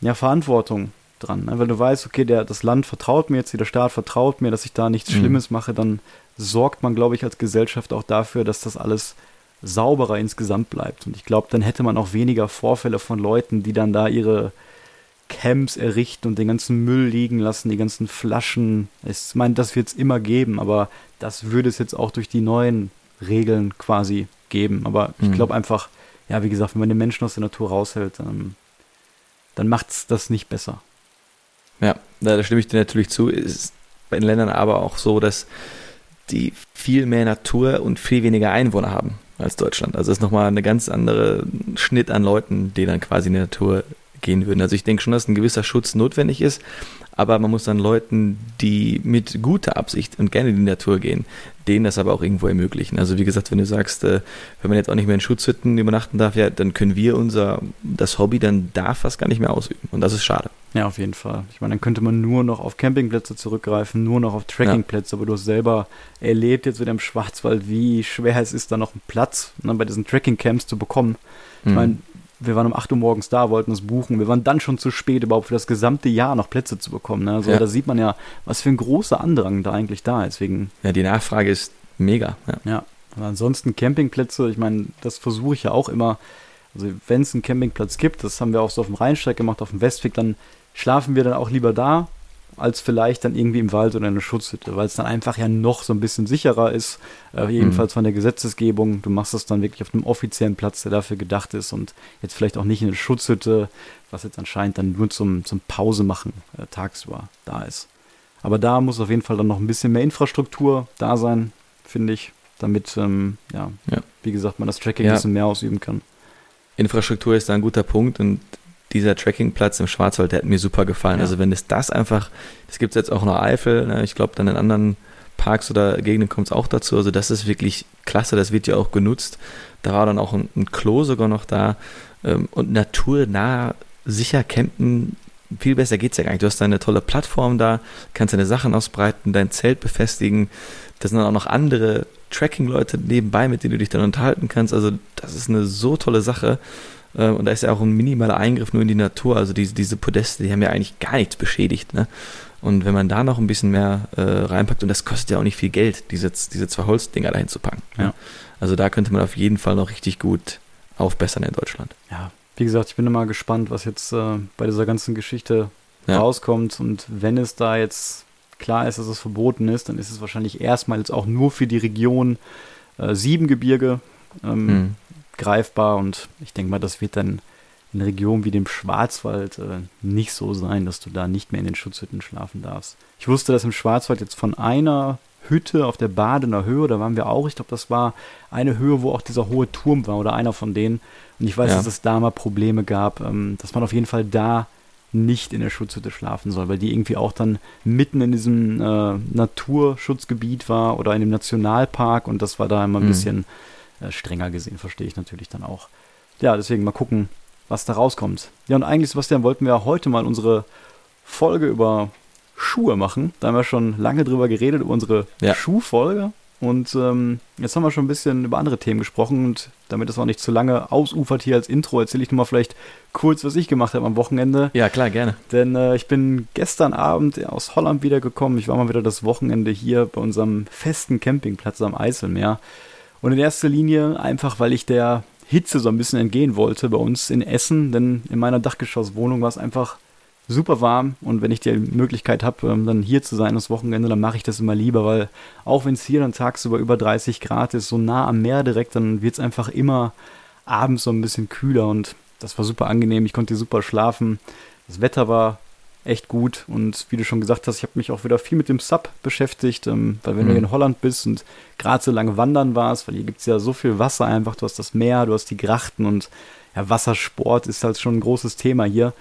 [SPEAKER 2] ja, Verantwortung dran. Ne? Weil du weißt, okay, der, das Land vertraut mir jetzt, der Staat vertraut mir, dass ich da nichts mhm. Schlimmes mache, dann sorgt man, glaube ich, als Gesellschaft auch dafür, dass das alles sauberer insgesamt bleibt. Und ich glaube, dann hätte man auch weniger Vorfälle von Leuten, die dann da ihre Camps errichten und den ganzen Müll liegen lassen, die ganzen Flaschen. Ich meine, das wird es immer geben, aber das würde es jetzt auch durch die neuen Regeln quasi geben. Aber ich mhm. glaube einfach, ja, wie gesagt, wenn man den Menschen aus der Natur raushält, ähm, dann macht es das nicht besser.
[SPEAKER 3] Ja, da stimme ich dir natürlich zu. Ist bei den Ländern aber auch so, dass die viel mehr Natur und viel weniger Einwohner haben als Deutschland. Also es ist nochmal eine ganz andere Schnitt an Leuten, die dann quasi in die Natur gehen würden. Also ich denke schon, dass ein gewisser Schutz notwendig ist, aber man muss dann Leuten, die mit guter Absicht und gerne in die Natur gehen, denen das aber auch irgendwo ermöglichen. Also wie gesagt, wenn du sagst, äh, wenn man jetzt auch nicht mehr in Schutzhütten übernachten darf, ja, dann können wir unser, das Hobby dann da fast gar nicht mehr ausüben. Und das ist schade.
[SPEAKER 2] Ja, auf jeden Fall. Ich meine, dann könnte man nur noch auf Campingplätze zurückgreifen, nur noch auf Trekkingplätze, ja. aber du hast selber erlebt jetzt wieder im Schwarzwald, wie schwer es ist, da noch einen Platz ne, bei diesen Trekkingcamps zu bekommen. Ich mhm. meine, wir waren um 8 Uhr morgens da, wollten es buchen. Wir waren dann schon zu spät, überhaupt für das gesamte Jahr noch Plätze zu bekommen. Ne? Also ja. da sieht man ja, was für ein großer Andrang da eigentlich da ist. Wegen
[SPEAKER 3] ja, die Nachfrage ist mega. Ja.
[SPEAKER 2] ja. Aber ansonsten Campingplätze, ich meine, das versuche ich ja auch immer. Also wenn es einen Campingplatz gibt, das haben wir auch so auf dem Rheinsteig gemacht, auf dem Westweg, dann schlafen wir dann auch lieber da, als vielleicht dann irgendwie im Wald oder in einer Schutzhütte, weil es dann einfach ja noch so ein bisschen sicherer ist, äh, jedenfalls mhm. von der Gesetzesgebung. Du machst es dann wirklich auf einem offiziellen Platz, der dafür gedacht ist und jetzt vielleicht auch nicht in einer Schutzhütte, was jetzt anscheinend dann nur zum, zum Pause machen äh, tagsüber da ist. Aber da muss auf jeden Fall dann noch ein bisschen mehr Infrastruktur da sein, finde ich, damit, ähm, ja, ja, wie gesagt, man das Tracking ja. ein bisschen mehr ausüben kann.
[SPEAKER 3] Infrastruktur ist da ein guter Punkt und dieser Trekkingplatz im Schwarzwald, der hat mir super gefallen. Ja. Also wenn es das einfach, das gibt es jetzt auch in der Eifel, ne, ich glaube dann in anderen Parks oder Gegenden kommt es auch dazu. Also das ist wirklich klasse, das wird ja auch genutzt. Da war dann auch ein, ein Klo sogar noch da ähm, und naturnah sicher campen, viel besser geht es ja gar nicht. Du hast da eine tolle Plattform da, kannst deine Sachen ausbreiten, dein Zelt befestigen. Da sind dann auch noch andere Tracking-Leute nebenbei, mit denen du dich dann unterhalten kannst. Also das ist eine so tolle Sache. Ähm, und da ist ja auch ein minimaler Eingriff nur in die Natur. Also diese, diese Podeste, die haben ja eigentlich gar nichts beschädigt. Ne? Und wenn man da noch ein bisschen mehr äh, reinpackt, und das kostet ja auch nicht viel Geld, diese, diese zwei Holzdinger dahin zu packen. Ne? Ja. Also da könnte man auf jeden Fall noch richtig gut aufbessern in Deutschland.
[SPEAKER 2] Ja, wie gesagt, ich bin immer gespannt, was jetzt äh, bei dieser ganzen Geschichte ja. rauskommt. Und wenn es da jetzt klar ist, dass es verboten ist, dann ist es wahrscheinlich erstmal jetzt auch nur für die Region äh, Siebengebirge. Ähm, mhm greifbar und ich denke mal, das wird dann in Regionen wie dem Schwarzwald äh, nicht so sein, dass du da nicht mehr in den Schutzhütten schlafen darfst. Ich wusste, dass im Schwarzwald jetzt von einer Hütte auf der Badener Höhe, da waren wir auch, ich glaube, das war eine Höhe, wo auch dieser hohe Turm war oder einer von denen. Und ich weiß, ja. dass es da mal Probleme gab, ähm, dass man auf jeden Fall da nicht in der Schutzhütte schlafen soll, weil die irgendwie auch dann mitten in diesem äh, Naturschutzgebiet war oder in dem Nationalpark und das war da immer ein mhm. bisschen äh, strenger gesehen, verstehe ich natürlich dann auch. Ja, deswegen mal gucken, was da rauskommt. Ja, und eigentlich, Sebastian, wollten wir heute mal unsere Folge über Schuhe machen. Da haben wir schon lange drüber geredet, über unsere ja. Schuhfolge. Und ähm, jetzt haben wir schon ein bisschen über andere Themen gesprochen und damit es auch nicht zu lange ausufert hier als Intro, erzähle ich nur mal vielleicht kurz, was ich gemacht habe am Wochenende.
[SPEAKER 3] Ja, klar, gerne.
[SPEAKER 2] Denn äh, ich bin gestern Abend aus Holland wiedergekommen. Ich war mal wieder das Wochenende hier bei unserem festen Campingplatz am Eiselmeer. Und in erster Linie einfach, weil ich der Hitze so ein bisschen entgehen wollte bei uns in Essen, denn in meiner Dachgeschosswohnung war es einfach super warm und wenn ich die Möglichkeit habe, ähm, dann hier zu sein das Wochenende, dann mache ich das immer lieber, weil auch wenn es hier dann tagsüber über 30 Grad ist, so nah am Meer direkt, dann wird es einfach immer abends so ein bisschen kühler und das war super angenehm. Ich konnte super schlafen. Das Wetter war echt gut. Und wie du schon gesagt hast, ich habe mich auch wieder viel mit dem Sub beschäftigt, ähm, weil wenn mhm. du in Holland bist und gerade so lange wandern warst, weil hier gibt es ja so viel Wasser einfach, du hast das Meer, du hast die Grachten und ja, Wassersport ist halt schon ein großes Thema hier.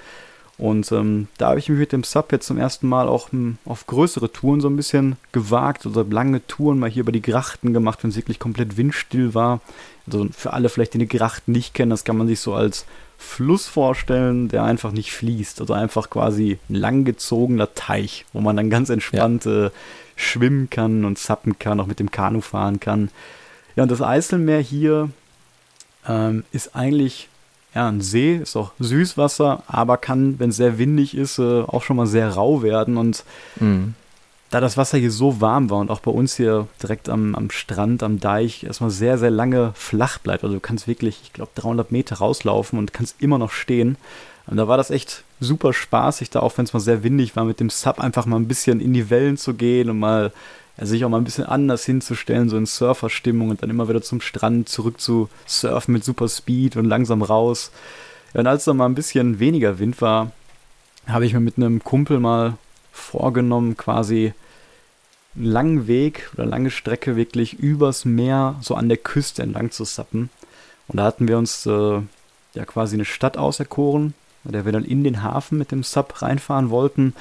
[SPEAKER 2] Und ähm, da habe ich mich mit dem Sub jetzt zum ersten Mal auch m, hm, auf größere Touren so ein bisschen gewagt, also lange Touren mal hier über die Grachten gemacht, wenn es wirklich komplett windstill war. Also für alle vielleicht, die die Grachten nicht kennen, das kann man sich so als Fluss vorstellen, der einfach nicht fließt. Also einfach quasi ein langgezogener Teich, wo man dann ganz entspannt ja. äh, schwimmen kann und zappen kann, auch mit dem Kanu fahren kann. Ja, und das Eiselmeer hier ähm, ist eigentlich ja, ein See, ist auch Süßwasser, aber kann, wenn es sehr windig ist, äh, auch schon mal sehr rau werden. Und mhm da das Wasser hier so warm war und auch bei uns hier direkt am, am Strand, am Deich, erstmal sehr, sehr lange flach bleibt. Also du kannst wirklich, ich glaube, 300 Meter rauslaufen und kannst immer noch stehen. Und da war das echt super spaßig, da auch wenn es mal sehr windig war, mit dem Sub einfach mal ein bisschen in die Wellen zu gehen und mal ja, sich auch mal ein bisschen anders hinzustellen, so in Surferstimmung und dann immer wieder zum Strand zurück zu surfen mit super Speed und langsam raus. Ja, und als da mal ein bisschen weniger Wind war, habe ich mir mit einem Kumpel mal vorgenommen, quasi einen langen Weg oder lange Strecke wirklich übers Meer so an der Küste entlang zu sappen. Und da hatten wir uns äh, ja quasi eine Stadt auserkoren, bei der wir dann in den Hafen mit dem Sub reinfahren wollten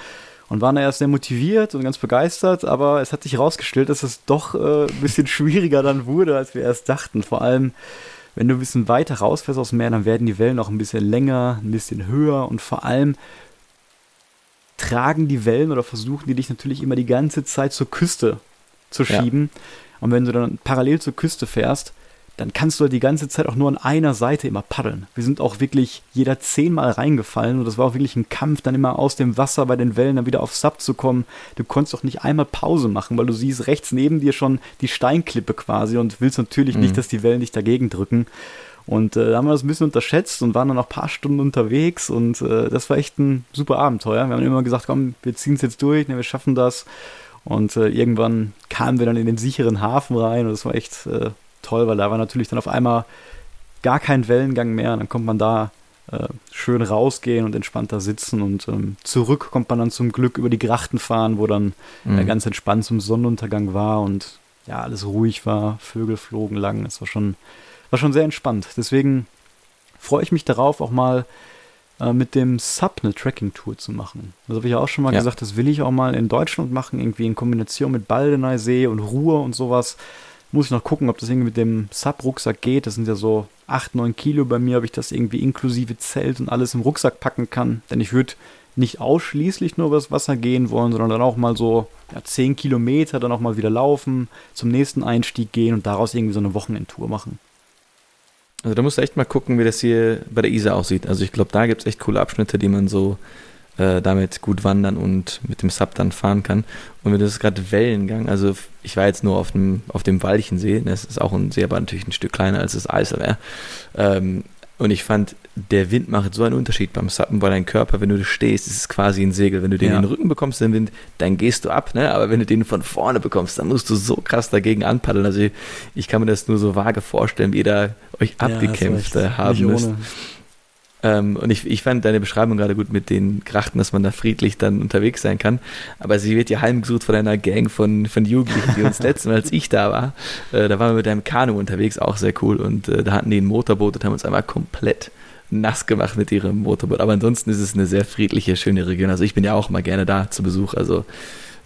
[SPEAKER 2] und waren da erst sehr motiviert und ganz begeistert, aber es hat sich herausgestellt, dass es doch äh, ein bisschen schwieriger dann wurde, als wir erst dachten. Vor allem, wenn du ein bisschen weiter rausfährst aus dem Meer, dann werden die Wellen auch ein bisschen länger, ein bisschen höher und vor allem tragen die Wellen oder versuchen die dich natürlich immer die ganze Zeit zur Küste zu schieben. Ja. Und wenn du dann parallel zur Küste fährst, dann kannst du halt die ganze Zeit auch nur an einer Seite immer paddeln. Wir sind auch wirklich jeder zehnmal reingefallen und das war auch wirklich ein Kampf, dann immer aus dem Wasser bei den Wellen dann wieder auf Sub zu kommen. Du konntest auch nicht einmal Pause machen, weil du siehst rechts neben dir schon die Steinklippe quasi und willst natürlich mhm. nicht, dass die Wellen dich dagegen drücken. Und äh, da haben wir das ein bisschen unterschätzt und waren dann noch ein paar Stunden unterwegs und äh, das war echt ein super Abenteuer. Wir haben immer gesagt, komm, wir ziehen es jetzt durch, ne, wir schaffen das. Und äh, irgendwann kamen wir dann in den sicheren Hafen rein und das war echt äh, toll, weil da war natürlich dann auf einmal gar kein Wellengang mehr. Und dann kommt man da äh, schön rausgehen und entspannter sitzen und ähm, zurück kommt man dann zum Glück über die Grachten fahren, wo dann mhm. äh, ganz entspannt zum Sonnenuntergang war und ja, alles ruhig war, Vögel flogen lang. Es war schon, war schon sehr entspannt. Deswegen freue ich mich darauf, auch mal äh, mit dem Sub eine Tracking-Tour zu machen. Das habe ich ja auch schon mal ja. gesagt, das will ich auch mal in Deutschland machen, irgendwie in Kombination mit Baldeneysee und Ruhr und sowas. Muss ich noch gucken, ob das irgendwie mit dem Sub-Rucksack geht. Das sind ja so 8, 9 Kilo bei mir, ob ich das irgendwie inklusive Zelt und alles im Rucksack packen kann. Denn ich würde nicht ausschließlich nur übers Wasser gehen wollen, sondern dann auch mal so ja, 10 Kilometer, dann auch mal wieder laufen, zum nächsten Einstieg gehen und daraus irgendwie so eine Wochenendtour machen.
[SPEAKER 3] Also da musst du echt mal gucken, wie das hier bei der Isar aussieht. Also ich glaube, da gibt es echt coole Abschnitte, die man so äh, damit gut wandern und mit dem Sub dann fahren kann. Und wenn das gerade Wellengang, also ich war jetzt nur auf dem, auf dem Walchensee, das ist auch ein See, aber natürlich ein Stück kleiner als das Eiselmeer. Ähm, und ich fand, der Wind macht so einen Unterschied beim Suppen, weil dein Körper, wenn du stehst, ist es quasi ein Segel. Wenn du den ja. in den Rücken bekommst, den Wind, dann gehst du ab, ne? Aber wenn du den von vorne bekommst, dann musst du so krass dagegen anpaddeln. Also ich, ich kann mir das nur so vage vorstellen, wie ihr da euch abgekämpft ja, haben müsst. Ohne. Ähm, und ich, ich fand deine Beschreibung gerade gut mit den Grachten, dass man da friedlich dann unterwegs sein kann. Aber sie wird ja heimgesucht von einer Gang von, von Jugendlichen, die uns letztes Mal, als ich da war, äh, da waren wir mit einem Kanu unterwegs, auch sehr cool. Und äh, da hatten die ein Motorboot und haben uns einmal komplett nass gemacht mit ihrem Motorboot. Aber ansonsten ist es eine sehr friedliche, schöne Region. Also ich bin ja auch mal gerne da zu Besuch. Also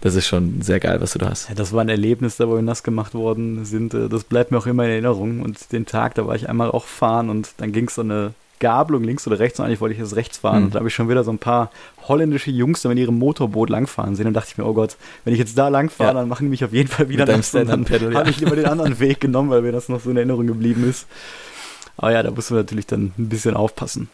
[SPEAKER 3] das ist schon sehr geil, was du da hast.
[SPEAKER 2] Ja, das war ein Erlebnis, da wo wir nass gemacht worden sind. Äh, das bleibt mir auch immer in Erinnerung. Und den Tag, da war ich einmal auch fahren und dann ging es so eine Gabelung links oder rechts und eigentlich wollte ich jetzt rechts fahren. Mhm. Und da habe ich schon wieder so ein paar holländische Jungs da mit ihrem Motorboot langfahren sehen. Und dachte ich mir, oh Gott, wenn ich jetzt da langfahre, ja. dann machen die mich auf jeden Fall wieder nass. Und dann ja. habe ich lieber den anderen Weg genommen, weil mir das noch so in Erinnerung geblieben ist. Aber ja, da mussten wir natürlich dann ein bisschen aufpassen.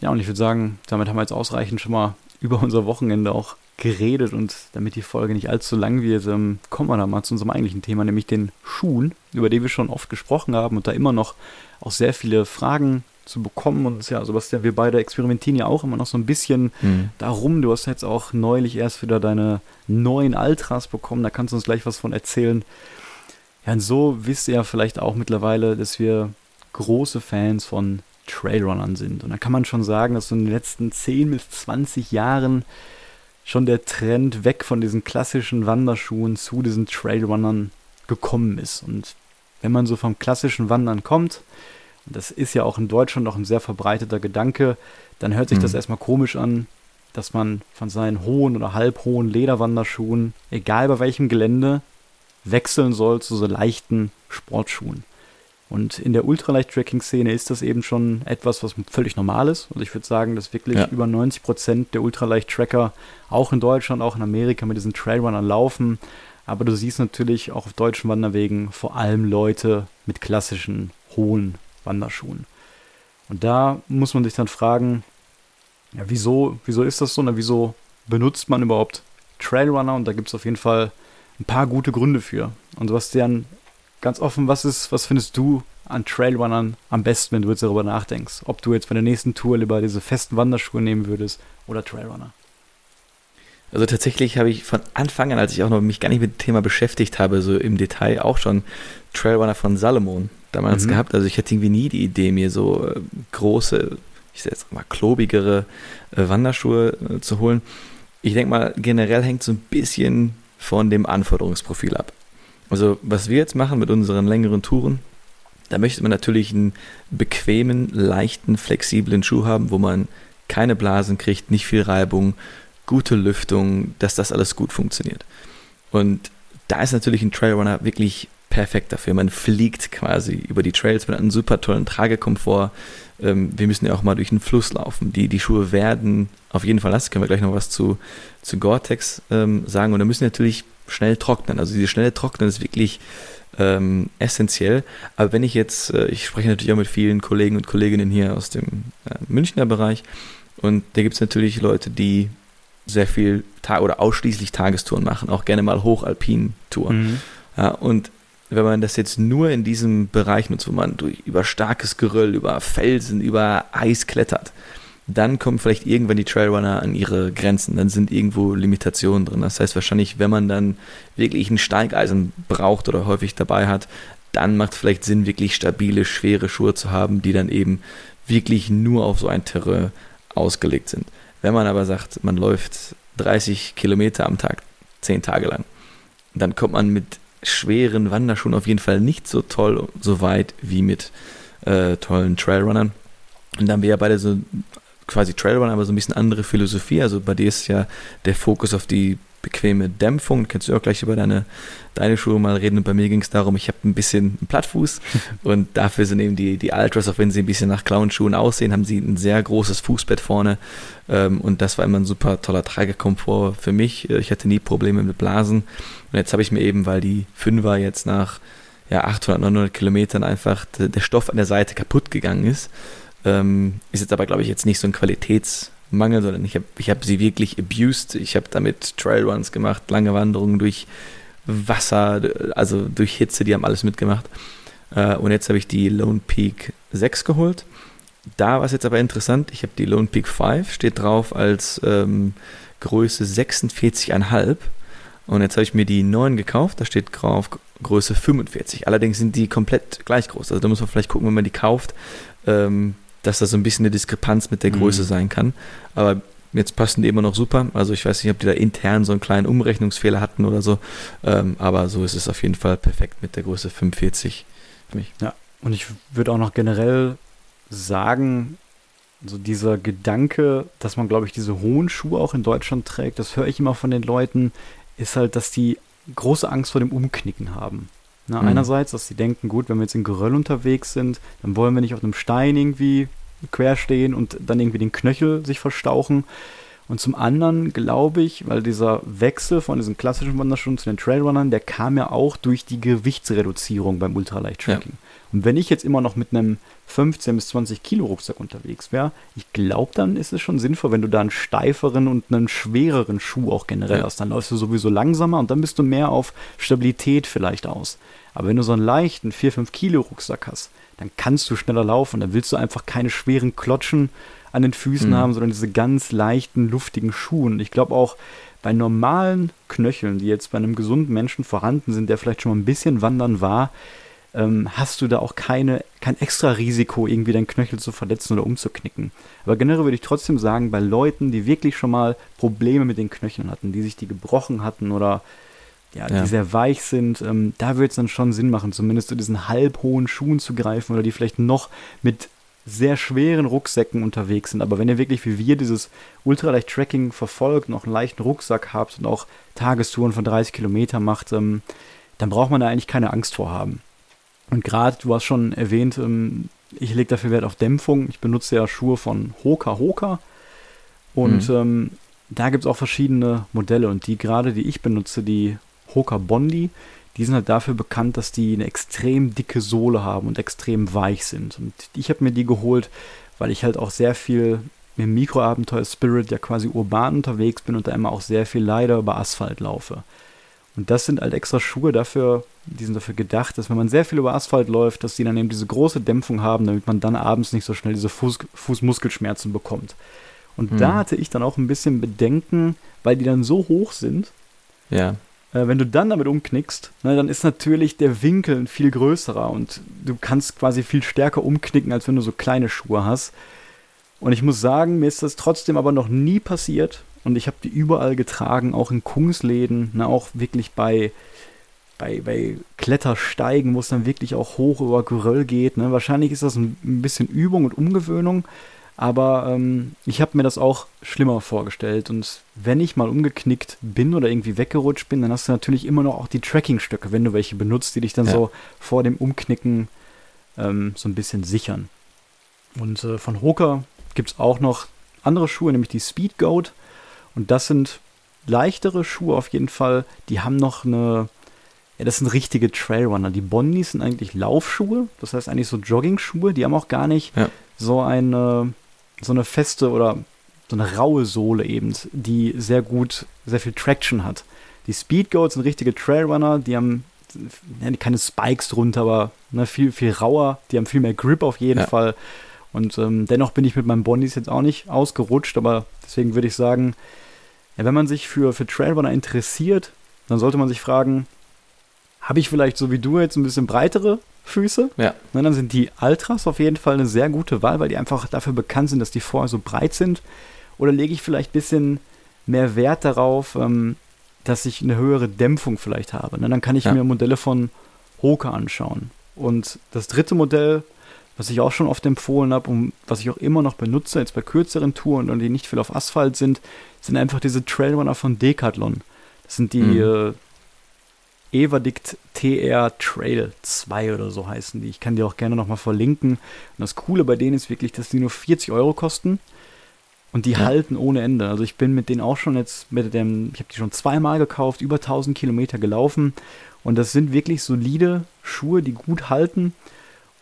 [SPEAKER 2] Ja, und ich würde sagen, damit haben wir jetzt ausreichend schon mal über unser Wochenende auch geredet und damit die Folge nicht allzu lang wird, ähm, kommen wir dann mal zu unserem eigentlichen Thema, nämlich den Schuhen, über die wir schon oft gesprochen haben und da immer noch auch sehr viele Fragen zu bekommen. Und ja, Sebastian, wir beide experimentieren ja auch immer noch so ein bisschen mhm. darum. Du hast jetzt auch neulich erst wieder deine neuen Altras bekommen. Da kannst du uns gleich was von erzählen. Ja, und so wisst ihr ja vielleicht auch mittlerweile, dass wir große Fans von Trailrunnern sind. Und da kann man schon sagen, dass so in den letzten 10 bis 20 Jahren schon der Trend weg von diesen klassischen Wanderschuhen zu diesen Trailrunnern gekommen ist. Und wenn man so vom klassischen Wandern kommt, das ist ja auch in Deutschland noch ein sehr verbreiteter Gedanke, dann hört sich mhm. das erstmal komisch an, dass man von seinen hohen oder halbhohen Lederwanderschuhen, egal bei welchem Gelände, wechseln soll zu so leichten Sportschuhen. Und in der Ultraleicht-Tracking-Szene ist das eben schon etwas, was völlig normal ist. Und ich würde sagen, dass wirklich ja. über 90 Prozent der Ultraleicht-Tracker auch in Deutschland, auch in Amerika mit diesen Trailrunnern laufen. Aber du siehst natürlich auch auf deutschen Wanderwegen vor allem Leute mit klassischen hohen Wanderschuhen. Und da muss man sich dann fragen, ja, wieso, wieso ist das so? Na, wieso benutzt man überhaupt Trailrunner? Und da gibt es auf jeden Fall ein paar gute Gründe für. Und Sebastian, ganz offen, was ist, was findest du an Trailrunnern am besten, wenn du jetzt darüber nachdenkst? Ob du jetzt bei der nächsten Tour lieber diese festen Wanderschuhe nehmen würdest oder Trailrunner?
[SPEAKER 3] Also tatsächlich habe ich von Anfang an, als ich auch noch mich gar nicht mit dem Thema beschäftigt habe, so im Detail auch schon Trailrunner von Salomon damals mhm. gehabt. Also ich hatte irgendwie nie die Idee, mir so äh, große, ich sag jetzt mal klobigere äh, Wanderschuhe äh, zu holen. Ich denke mal, generell hängt so ein bisschen von dem Anforderungsprofil ab. Also was wir jetzt machen mit unseren längeren Touren, da möchte man natürlich einen bequemen, leichten, flexiblen Schuh haben, wo man keine Blasen kriegt, nicht viel Reibung, gute Lüftung, dass das alles gut funktioniert. Und da ist natürlich ein Trailrunner wirklich perfekt dafür. Man fliegt quasi über die Trails mit einem super tollen Tragekomfort. Ähm, wir müssen ja auch mal durch den Fluss laufen. Die, die Schuhe werden auf jeden Fall nass. Können wir gleich noch was zu, zu Gore-Tex ähm, sagen. Und da müssen natürlich schnell trocknen. Also diese schnelle Trocknen ist wirklich ähm, essentiell. Aber wenn ich jetzt, äh, ich spreche natürlich auch mit vielen Kollegen und Kolleginnen hier aus dem äh, Münchner Bereich und da gibt es natürlich Leute, die sehr viel Tag oder ausschließlich Tagestouren machen, auch gerne mal Hochalpin-Touren. Mhm. Ja, und wenn man das jetzt nur in diesem Bereich nutzt, wo man durch, über starkes Geröll, über Felsen, über Eis klettert, dann kommen vielleicht irgendwann die Trailrunner an ihre Grenzen. Dann sind irgendwo Limitationen drin. Das heißt wahrscheinlich, wenn man dann wirklich ein Steigeisen braucht oder häufig dabei hat, dann macht es vielleicht Sinn, wirklich stabile, schwere Schuhe zu haben, die dann eben wirklich nur auf so ein Terrain ausgelegt sind. Wenn man aber sagt, man läuft 30 Kilometer am Tag, 10 Tage lang, dann kommt man mit schweren Wanderschuhen auf jeden Fall nicht so toll, so weit wie mit äh, tollen Trailrunnern. Und dann haben wir ja beide so quasi Trailrun, aber so ein bisschen andere Philosophie. Also bei dir ist ja der Fokus auf die bequeme Dämpfung. Kannst du auch gleich über deine, deine Schuhe mal reden. Und bei mir ging es darum, ich habe ein bisschen einen Plattfuß und dafür sind eben die, die Ultras, auch wenn sie ein bisschen nach Clownschuhen aussehen, haben sie ein sehr großes Fußbett vorne. Ähm, und das war immer ein super toller Tragekomfort für mich. Ich hatte nie Probleme mit Blasen. Und jetzt habe ich mir eben, weil die Fünfer jetzt nach ja, 800, 900 Kilometern einfach der Stoff an der Seite kaputt gegangen ist, ähm, ist jetzt aber, glaube ich, jetzt nicht so ein Qualitätsmangel, sondern ich habe ich hab sie wirklich abused. Ich habe damit Trailruns gemacht, lange Wanderungen durch Wasser, also durch Hitze, die haben alles mitgemacht. Äh, und jetzt habe ich die Lone Peak 6 geholt. Da war es jetzt aber interessant, ich habe die Lone Peak 5, steht drauf als ähm, Größe 46,5. Und jetzt habe ich mir die 9 gekauft, da steht drauf Größe 45. Allerdings sind die komplett gleich groß. Also da muss man vielleicht gucken, wenn man die kauft, ähm, dass da so ein bisschen eine Diskrepanz mit der Größe mhm. sein kann. Aber jetzt passen die immer noch super. Also ich weiß nicht, ob die da intern so einen kleinen Umrechnungsfehler hatten oder so. Ähm, aber so ist es auf jeden Fall perfekt mit der Größe 45
[SPEAKER 2] für mich. Ja, und ich würde auch noch generell sagen, so dieser Gedanke, dass man, glaube ich, diese hohen Schuhe auch in Deutschland trägt, das höre ich immer von den Leuten, ist halt, dass die große Angst vor dem Umknicken haben. Na, mhm. Einerseits, dass sie denken, gut, wenn wir jetzt in Geröll unterwegs sind, dann wollen wir nicht auf einem Stein irgendwie quer stehen und dann irgendwie den Knöchel sich verstauchen. Und zum anderen glaube ich, weil dieser Wechsel von diesen klassischen Wanderschuhen zu den Trailrunnern, der kam ja auch durch die Gewichtsreduzierung beim Ultraleicht-Tracking. Ja. Und wenn ich jetzt immer noch mit einem 15 bis 20 Kilo Rucksack unterwegs wäre, ich glaube, dann ist es schon sinnvoll, wenn du da einen steiferen und einen schwereren Schuh auch generell ja. hast. Dann läufst du sowieso langsamer und dann bist du mehr auf Stabilität vielleicht aus. Aber wenn du so einen leichten 4-5 Kilo Rucksack hast, dann kannst du schneller laufen. Dann willst du einfach keine schweren Klotschen an den Füßen mhm. haben, sondern diese ganz leichten, luftigen Schuhe. Und ich glaube auch bei normalen Knöcheln, die jetzt bei einem gesunden Menschen vorhanden sind, der vielleicht schon mal ein bisschen wandern war, ähm, hast du da auch keine, kein extra Risiko, irgendwie deinen Knöchel zu verletzen oder umzuknicken. Aber generell würde ich trotzdem sagen, bei Leuten, die wirklich schon mal Probleme mit den Knöcheln hatten, die sich die gebrochen hatten oder ja, die ja. sehr weich sind, ähm, da würde es dann schon Sinn machen, zumindest zu diesen halbhohen Schuhen zu greifen oder die vielleicht noch mit sehr schweren Rucksäcken unterwegs sind. Aber wenn ihr wirklich wie wir dieses Ultraleicht-Tracking verfolgt, noch einen leichten Rucksack habt und auch Tagestouren von 30 Kilometern macht, ähm, dann braucht man da eigentlich keine Angst vor haben. Und gerade, du hast schon erwähnt, ähm, ich lege dafür Wert auf Dämpfung. Ich benutze ja Schuhe von Hoka Hoka. Und mhm. ähm, da gibt es auch verschiedene Modelle. Und die gerade, die ich benutze, die Hoka Bondi, die sind halt dafür bekannt, dass die eine extrem dicke Sohle haben und extrem weich sind. Und ich habe mir die geholt, weil ich halt auch sehr viel im Mikroabenteuer Spirit ja quasi urban unterwegs bin und da immer auch sehr viel leider über Asphalt laufe. Und das sind halt extra Schuhe dafür, die sind dafür gedacht, dass wenn man sehr viel über Asphalt läuft, dass die dann eben diese große Dämpfung haben, damit man dann abends nicht so schnell diese Fuß, Fußmuskelschmerzen bekommt. Und hm. da hatte ich dann auch ein bisschen Bedenken, weil die dann so hoch sind.
[SPEAKER 3] Ja.
[SPEAKER 2] Äh, wenn du dann damit umknickst, ne, dann ist natürlich der Winkel viel größerer und du kannst quasi viel stärker umknicken, als wenn du so kleine Schuhe hast. Und ich muss sagen, mir ist das trotzdem aber noch nie passiert. Und ich habe die überall getragen, auch in Kungsläden, ne, auch wirklich bei, bei, bei Klettersteigen, wo es dann wirklich auch hoch über Geröll geht. Ne. Wahrscheinlich ist das ein, ein bisschen Übung und Umgewöhnung. Aber ähm, ich habe mir das auch schlimmer vorgestellt. Und wenn ich mal umgeknickt bin oder irgendwie weggerutscht bin, dann hast du natürlich immer noch auch die Tracking-Stöcke, wenn du welche benutzt, die dich dann ja. so vor dem Umknicken ähm, so ein bisschen sichern. Und äh, von Hoka gibt es auch noch andere Schuhe, nämlich die Speed Goat. Und das sind leichtere Schuhe auf jeden Fall. Die haben noch eine, ja, das sind richtige Trailrunner. Die Bondis sind eigentlich Laufschuhe, das heißt eigentlich so Jogging-Schuhe. Die haben auch gar nicht ja. so eine, so eine feste oder so eine raue Sohle eben, die sehr gut, sehr viel Traction hat. Die Speedgoats sind richtige Trailrunner, die haben ja, keine Spikes drunter, aber ne, viel, viel rauer, die haben viel mehr Grip auf jeden ja. Fall. Und ähm, dennoch bin ich mit meinen Bondis jetzt auch nicht ausgerutscht, aber deswegen würde ich sagen, ja, wenn man sich für, für Trailrunner interessiert, dann sollte man sich fragen, habe ich vielleicht so wie du jetzt ein bisschen breitere Füße? Ja. Na, dann sind die Ultras auf jeden Fall eine sehr gute Wahl, weil die einfach dafür bekannt sind, dass die vorher so breit sind. Oder lege ich vielleicht ein bisschen mehr Wert darauf, ähm, dass ich eine höhere Dämpfung vielleicht habe. Na, dann kann ich ja. mir Modelle von Hoka anschauen. Und das dritte Modell, was ich auch schon oft empfohlen habe und was ich auch immer noch benutze, jetzt bei kürzeren Touren und die nicht viel auf Asphalt sind, sind einfach diese Trailrunner von Decathlon. Das sind die mhm. äh, Everdict TR Trail 2 oder so heißen die. Ich kann die auch gerne nochmal verlinken. Und das Coole bei denen ist wirklich, dass die nur 40 Euro kosten. Und die ja. halten ohne Ende. Also ich bin mit denen auch schon jetzt mit dem, ich habe die schon zweimal gekauft, über 1000 Kilometer gelaufen. Und das sind wirklich solide Schuhe, die gut halten.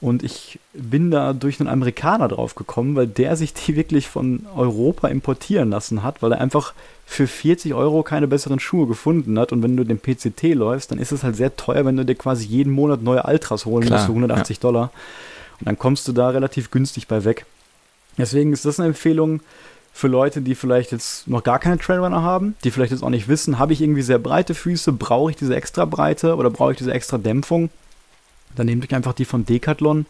[SPEAKER 2] Und ich bin da durch einen Amerikaner drauf gekommen, weil der sich die wirklich von Europa importieren lassen hat, weil er einfach für 40 Euro keine besseren Schuhe gefunden hat. Und wenn du den PCT läufst, dann ist es halt sehr teuer, wenn du dir quasi jeden Monat neue Ultras holen Klar, musst für 180 ja. Dollar. Und dann kommst du da relativ günstig bei weg. Deswegen ist das eine Empfehlung für Leute, die vielleicht jetzt noch gar keine Trailrunner haben, die vielleicht jetzt auch nicht wissen, habe ich irgendwie sehr breite Füße, brauche ich diese extra Breite oder brauche ich diese extra Dämpfung? Dann nehmt euch einfach die von Decathlon.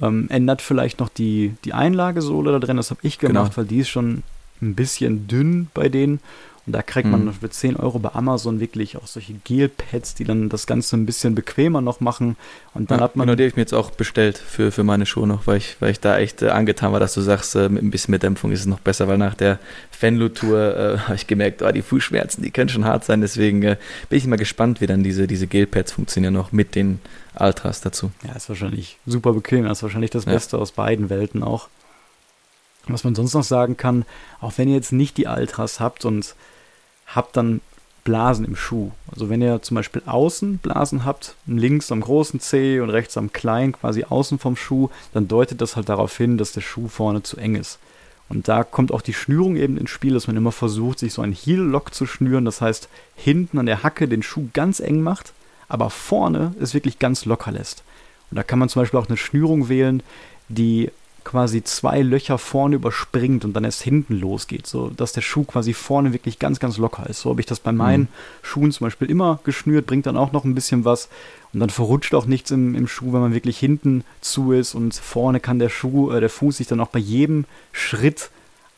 [SPEAKER 2] Ähm, ändert vielleicht noch die, die Einlagesohle da drin. Das habe ich gemacht, genau. weil die ist schon ein bisschen dünn bei denen. Und da kriegt man mhm. für 10 Euro bei Amazon wirklich auch solche Gel-Pads, die dann das Ganze ein bisschen bequemer noch machen. Und dann ja, hat man.
[SPEAKER 3] Genau, die habe ich mir jetzt auch bestellt für, für meine Schuhe noch, weil ich, weil ich da echt äh, angetan war, dass du sagst, äh, mit ein bisschen mehr Dämpfung ist es noch besser, weil nach der Fenlo-Tour äh, habe ich gemerkt, oh, die Fußschmerzen, die können schon hart sein. Deswegen äh, bin ich mal gespannt, wie dann diese, diese Gel-Pads funktionieren noch mit den Ultras dazu.
[SPEAKER 2] Ja, ist wahrscheinlich super bequem. Das ist wahrscheinlich das Beste ja. aus beiden Welten auch. Was man sonst noch sagen kann, auch wenn ihr jetzt nicht die Ultras habt und habt dann Blasen im Schuh. Also wenn ihr zum Beispiel außen Blasen habt, links am großen Zeh und rechts am kleinen, quasi außen vom Schuh, dann deutet das halt darauf hin, dass der Schuh vorne zu eng ist. Und da kommt auch die Schnürung eben ins Spiel, dass man immer versucht, sich so ein Heel-Lock zu schnüren. Das heißt, hinten an der Hacke den Schuh ganz eng macht, aber vorne es wirklich ganz locker lässt. Und da kann man zum Beispiel auch eine Schnürung wählen, die quasi zwei Löcher vorne überspringt und dann erst hinten losgeht, so dass der Schuh quasi vorne wirklich ganz, ganz locker ist. So habe ich das bei meinen mhm. Schuhen zum Beispiel immer geschnürt, bringt dann auch noch ein bisschen was und dann verrutscht auch nichts im, im Schuh, wenn man wirklich hinten zu ist und vorne kann der Schuh, äh, der Fuß sich dann auch bei jedem Schritt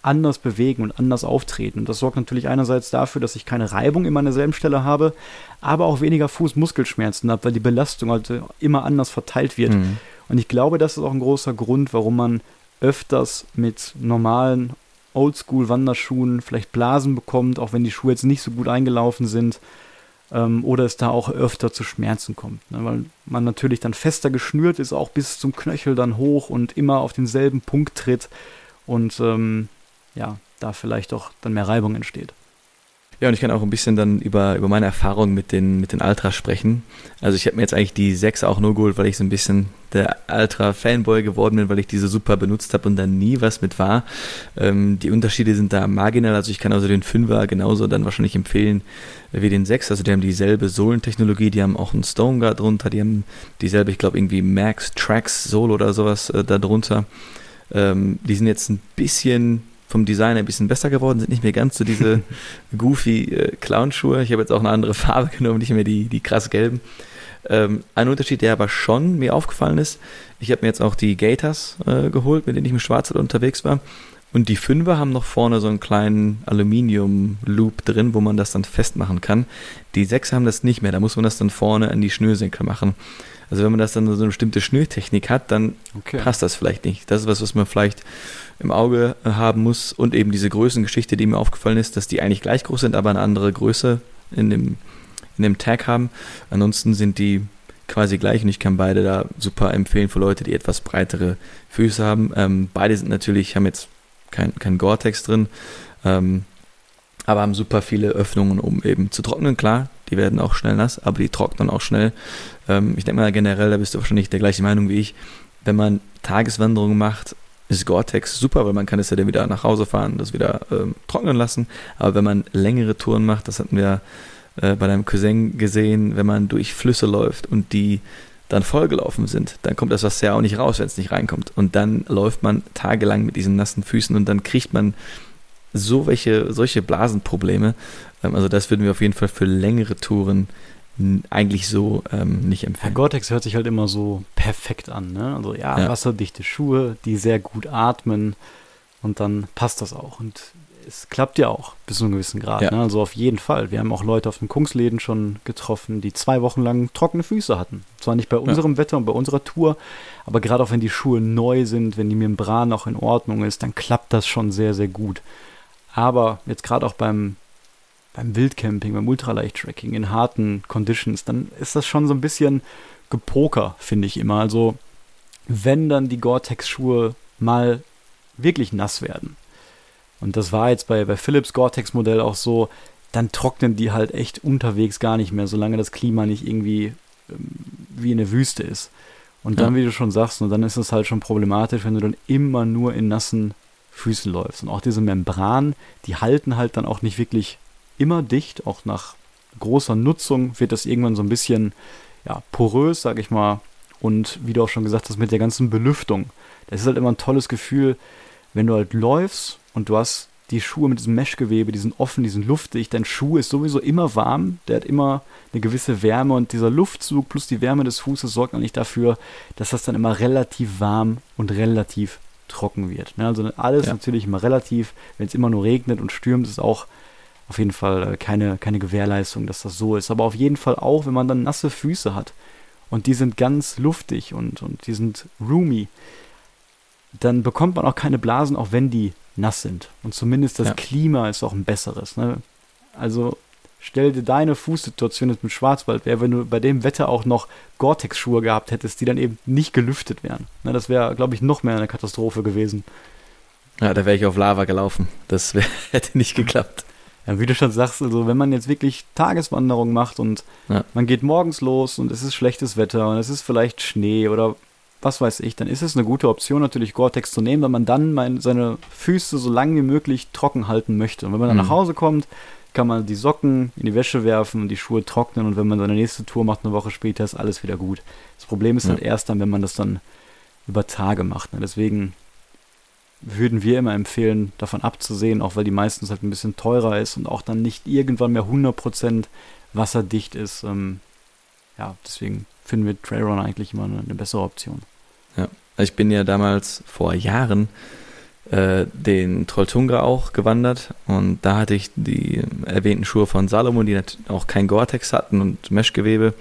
[SPEAKER 2] anders bewegen und anders auftreten. Und das sorgt natürlich einerseits dafür, dass ich keine Reibung immer an derselben Stelle habe, aber auch weniger Fußmuskelschmerzen habe, weil die Belastung halt immer anders verteilt wird. Mhm. Und ich glaube, das ist auch ein großer Grund, warum man öfters mit normalen Oldschool-Wanderschuhen vielleicht Blasen bekommt, auch wenn die Schuhe jetzt nicht so gut eingelaufen sind. Ähm, oder es da auch öfter zu Schmerzen kommt. Ne? Weil man natürlich dann fester geschnürt ist, auch bis zum Knöchel dann hoch und immer auf denselben Punkt tritt. Und ähm, ja, da vielleicht auch dann mehr Reibung entsteht.
[SPEAKER 3] Ja, und ich kann auch ein bisschen dann über, über meine Erfahrung mit den, mit den Ultras sprechen. Also ich habe mir jetzt eigentlich die 6 auch nur geholt, weil ich so ein bisschen der Ultra-Fanboy geworden bin, weil ich diese super benutzt habe und da nie was mit war. Ähm, die Unterschiede sind da marginal, also ich kann also den 5er genauso dann wahrscheinlich empfehlen wie den 6. Also die haben dieselbe Sohlentechnologie, die haben auch einen Stone Guard drunter, die haben dieselbe, ich glaube irgendwie Max Tracks Sohle oder sowas äh, da drunter. Ähm, die sind jetzt ein bisschen vom Design ein bisschen besser geworden, sind nicht mehr ganz so diese goofy äh, Clownschuhe. Ich habe jetzt auch eine andere Farbe genommen, nicht mehr die, die krass gelben. Ähm, ein Unterschied, der aber schon mir aufgefallen ist, ich habe mir jetzt auch die Gators äh, geholt, mit denen ich im Schwarzwald unterwegs war. Und die Fünfer haben noch vorne so einen kleinen Aluminium-Loop drin, wo man das dann festmachen kann. Die Sechs haben das nicht mehr, da muss man das dann vorne an die Schnürsenkel machen. Also wenn man das dann so eine bestimmte Schnürtechnik hat, dann okay. passt das vielleicht nicht. Das ist was, was man vielleicht im Auge äh, haben muss. Und eben diese Größengeschichte, die mir aufgefallen ist, dass die eigentlich gleich groß sind, aber eine andere Größe in dem, in dem Tag haben. Ansonsten sind die quasi gleich und ich kann beide da super empfehlen für Leute, die etwas breitere Füße haben. Ähm, beide sind natürlich, haben jetzt kein, kein Gore-Tex drin, ähm, aber haben super viele Öffnungen, um eben zu trocknen. Klar, Die werden auch schnell nass, aber die trocknen auch schnell. Ähm, ich denke mal generell, da bist du wahrscheinlich der gleichen Meinung wie ich. Wenn man Tageswanderungen macht, ist Gore-Tex super, weil man kann es ja dann wieder nach Hause fahren, das wieder ähm, trocknen lassen. Aber wenn man längere Touren macht, das hatten wir äh, bei deinem Cousin gesehen, wenn man durch Flüsse läuft und die dann vollgelaufen sind, dann kommt das Wasser ja auch nicht raus, wenn es nicht reinkommt. Und dann läuft man tagelang mit diesen nassen Füßen und dann kriegt man so welche, solche Blasenprobleme. Ähm, also das würden wir auf jeden Fall für längere Touren eigentlich so ähm, nicht empfehlen.
[SPEAKER 2] Gore-Tex hört sich halt immer so perfekt an. Ne? Also ja, ja, wasserdichte Schuhe, die sehr gut atmen und dann passt das auch. Und es klappt ja auch bis zu einem gewissen Grad. Ja. Ne? Also auf jeden Fall. Wir haben auch Leute auf den Kungsläden schon getroffen, die zwei Wochen lang trockene Füße hatten. Zwar nicht bei unserem ja. Wetter und bei unserer Tour, aber gerade auch wenn die Schuhe neu sind, wenn die Membran auch in Ordnung ist, dann klappt das schon sehr, sehr gut. Aber jetzt gerade auch beim beim Wildcamping, beim Ultraleicht-Tracking in harten Conditions, dann ist das schon so ein bisschen Gepoker, finde ich immer. Also, wenn dann die Gore-Tex-Schuhe mal wirklich nass werden, und das war jetzt bei, bei Philips Gore-Tex-Modell auch so, dann trocknen die halt echt unterwegs gar nicht mehr, solange das Klima nicht irgendwie ähm, wie in der Wüste ist. Und dann, ja. wie du schon sagst, und dann ist es halt schon problematisch, wenn du dann immer nur in nassen Füßen läufst. Und auch diese Membran, die halten halt dann auch nicht wirklich immer dicht, auch nach großer Nutzung wird das irgendwann so ein bisschen ja, porös, sag ich mal. Und wie du auch schon gesagt hast, mit der ganzen Belüftung. Das ist halt immer ein tolles Gefühl, wenn du halt läufst und du hast die Schuhe mit diesem Meshgewebe, die sind offen, die sind luftig. Dein Schuh ist sowieso immer warm, der hat immer eine gewisse Wärme und dieser Luftzug plus die Wärme des Fußes sorgt eigentlich dafür, dass das dann immer relativ warm und relativ trocken wird. Ne? Also alles ja. natürlich immer relativ. Wenn es immer nur regnet und stürmt, ist auch auf jeden Fall äh, keine, keine Gewährleistung, dass das so ist. Aber auf jeden Fall auch, wenn man dann nasse Füße hat und die sind ganz luftig und, und die sind roomy, dann bekommt man auch keine Blasen, auch wenn die nass sind. Und zumindest das ja. Klima ist auch ein besseres. Ne? Also stell dir deine Fußsituation jetzt mit Schwarzwald wäre, wenn du bei dem Wetter auch noch Gore-Tex-Schuhe gehabt hättest, die dann eben nicht gelüftet wären. Ne, das wäre, glaube ich, noch mehr eine Katastrophe gewesen.
[SPEAKER 3] Ja, da wäre ich auf Lava gelaufen. Das wär, hätte nicht geklappt.
[SPEAKER 2] Ja, wie du schon sagst, also wenn man jetzt wirklich Tageswanderung macht und ja. man geht morgens los und es ist schlechtes Wetter und es ist vielleicht Schnee oder was weiß ich, dann ist es eine gute Option natürlich Gore-Tex zu nehmen, weil man dann mein, seine Füße so lange wie möglich trocken halten möchte. Und wenn man dann mhm. nach Hause kommt, kann man die Socken in die Wäsche werfen und die Schuhe trocknen und wenn man seine nächste Tour macht, eine Woche später, ist alles wieder gut. Das Problem ist ja. halt erst dann, wenn man das dann über Tage macht. Ne? Deswegen würden wir immer empfehlen, davon abzusehen, auch weil die meistens halt ein bisschen teurer ist und auch dann nicht irgendwann mehr 100% wasserdicht ist. Ähm, ja, deswegen finden wir Trailrun eigentlich immer eine, bessere Option.
[SPEAKER 3] Ja, ich bin ja damals vor Jahren äh, den Trolltunga auch gewandert und da hatte ich die erwähnten Schuhe von Salomon, die auch kein Gore-Tex hatten und Meshgewebe.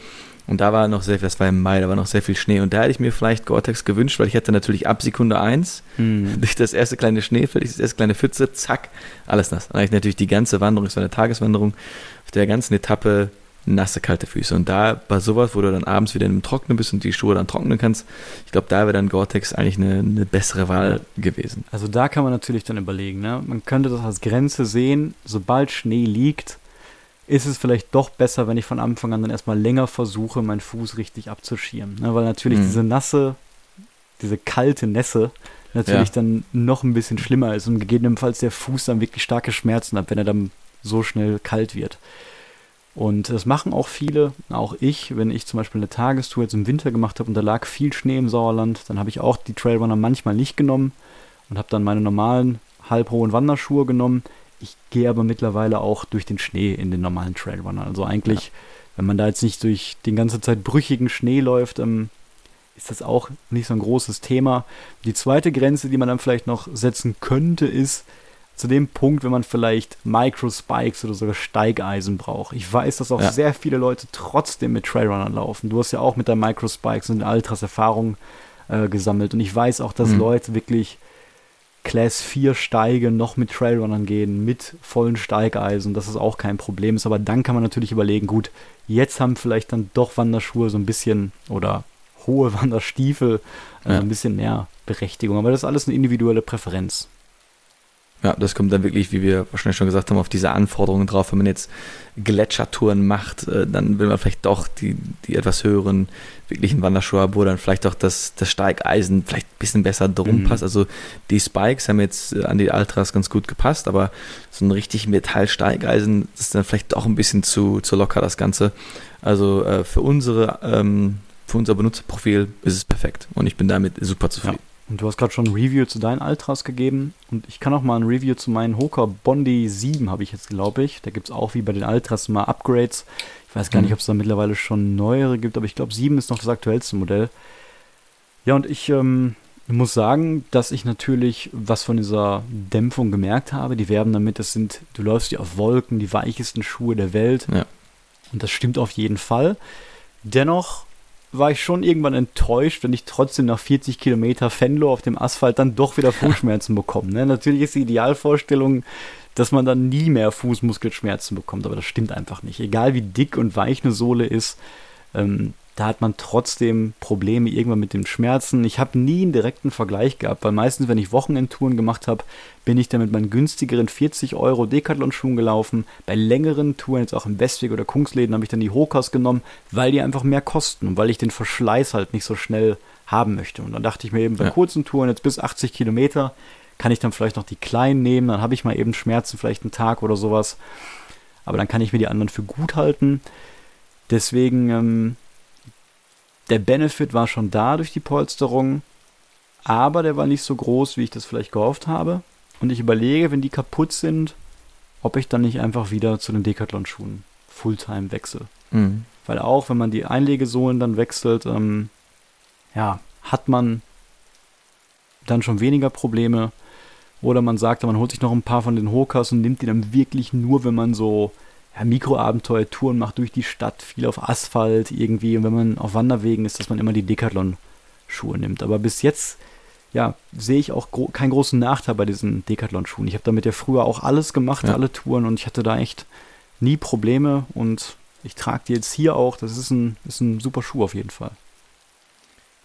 [SPEAKER 3] Und da war noch sehr viel, das war im Mai, da war noch sehr viel Schnee. Und da hätte ich mir vielleicht Gore-Tex gewünscht, weil ich hatte natürlich ab Sekunde 1 hm. durch das erste kleine Schneefeld, das erste kleine Pfütze, zack, alles nass. Dann hatte ich natürlich die ganze Wanderung, es war eine Tageswanderung, auf der ganzen Etappe nasse, kalte Füße. Und da bei sowas, wo du dann abends wieder im Trocknen bist und die Schuhe dann trocknen kannst, ich glaube, da wäre dann Gore-Tex eigentlich eine, eine, bessere Wahl gewesen.
[SPEAKER 2] Also da kann man natürlich dann überlegen, ne? Man könnte das als Grenze sehen, sobald Schnee liegt, ist es vielleicht doch besser, wenn ich von Anfang an dann erstmal länger versuche, meinen Fuß richtig abzuschirmen. Ne? Weil natürlich mhm. diese nasse, diese kalte Nässe natürlich ja. dann noch ein bisschen schlimmer ist und gegebenenfalls der Fuß dann wirklich starke Schmerzen hat, wenn er dann so schnell kalt wird. Und das machen auch viele, auch ich, wenn ich zum Beispiel eine Tagestour jetzt im Winter gemacht habe und da lag viel Schnee im Sauerland, dann habe ich auch die Trailrunner manchmal nicht genommen und habe dann meine normalen halbhohen Wanderschuhe genommen. Ich gehe aber mittlerweile auch durch den Schnee in den normalen Trailrunner. Also eigentlich, ja. wenn man da jetzt nicht durch den ganze Zeit brüchigen Schnee läuft, ähm, ist das auch nicht so ein großes Thema. Die zweite Grenze, die man dann vielleicht noch setzen könnte, ist zu dem Punkt, wenn man vielleicht Microspikes oder sogar Steigeisen braucht. Ich weiß, dass auch ja. sehr viele Leute trotzdem mit Trailrunnern laufen. Du hast ja auch mit deinen Microspikes und den Ultras Erfahrung äh, gesammelt. Und ich weiß auch, dass mhm. Leute wirklich Class 4 Steige noch mit Trailrunnern gehen, mit vollen Steigeisen, dass es auch kein Problem ist. Aber dann kann man natürlich überlegen, gut, jetzt haben vielleicht dann doch Wanderschuhe so ein bisschen oder hohe Wanderstiefel äh, ja. ein bisschen mehr Berechtigung. Aber das ist alles eine individuelle Präferenz.
[SPEAKER 3] Ja, das kommt dann wirklich, wie wir wahrscheinlich schon gesagt haben, auf diese Anforderungen drauf. Wenn man jetzt Gletschertouren macht, äh, dann will man vielleicht doch die, die etwas höheren wirklichen Wanderschuhe, wo dann vielleicht auch das, das Steigeisen vielleicht ein bisschen besser drum mhm. passt. Also die Spikes haben jetzt äh, an die Ultras ganz gut gepasst, aber so ein richtig Metallsteigeisen ist dann vielleicht doch ein bisschen zu, zu locker, das Ganze. Also äh, für unsere, ähm, für unser Benutzerprofil ist es perfekt und ich bin damit super zufrieden. Ja.
[SPEAKER 2] Und du hast gerade schon ein Review zu deinen Ultras gegeben. Und ich kann auch mal ein Review zu meinen Hoka Bondi 7 habe ich jetzt, glaube ich. Da gibt es auch wie bei den Ultras mal Upgrades. Ich weiß gar nicht, mhm. ob es da mittlerweile schon neuere gibt, aber ich glaube 7 ist noch das aktuellste Modell. Ja, und ich ähm, muss sagen, dass ich natürlich was von dieser Dämpfung gemerkt habe. Die werben damit, das sind, du läufst hier auf Wolken, die weichesten Schuhe der Welt. Ja. Und das stimmt auf jeden Fall. Dennoch war ich schon irgendwann enttäuscht, wenn ich trotzdem nach 40 Kilometer Fenlo auf dem Asphalt dann doch wieder Fußschmerzen bekomme. Ne? Natürlich ist die Idealvorstellung, dass man dann nie mehr Fußmuskelschmerzen bekommt, aber das stimmt einfach nicht. Egal wie dick und weich eine Sohle ist, ähm, da hat man trotzdem Probleme irgendwann mit den Schmerzen. Ich habe nie einen direkten Vergleich gehabt, weil meistens, wenn ich Wochenendtouren gemacht habe, bin ich dann mit meinen günstigeren 40 Euro Decathlon-Schuhen gelaufen. Bei längeren Touren, jetzt auch im Westweg oder Kungsläden, habe ich dann die Hokas genommen, weil die einfach mehr kosten und weil ich den Verschleiß halt nicht so schnell haben möchte. Und dann dachte ich mir eben, bei ja. kurzen Touren, jetzt bis 80 Kilometer, kann ich dann vielleicht noch die kleinen nehmen, dann habe ich mal eben Schmerzen, vielleicht einen Tag oder sowas. Aber dann kann ich mir die anderen für gut halten. Deswegen ähm, der Benefit war schon da durch die Polsterung, aber der war nicht so groß, wie ich das vielleicht gehofft habe. Und ich überlege, wenn die kaputt sind, ob ich dann nicht einfach wieder zu den Decathlon-Schuhen Fulltime wechsle. Mhm. Weil auch, wenn man die Einlegesohlen dann wechselt, ähm, ja, hat man dann schon weniger Probleme. Oder man sagt, man holt sich noch ein paar von den Hokas und nimmt die dann wirklich nur, wenn man so ja, Mikroabenteuer-Touren macht durch die Stadt, viel auf Asphalt irgendwie. Und wenn man auf Wanderwegen ist, dass man immer die Decathlon-Schuhe nimmt. Aber bis jetzt, ja, sehe ich auch gro keinen großen Nachteil bei diesen Decathlon-Schuhen. Ich habe damit ja früher auch alles gemacht, ja. alle Touren, und ich hatte da echt nie Probleme. Und ich trage die jetzt hier auch. Das ist ein, ist ein super Schuh auf jeden Fall.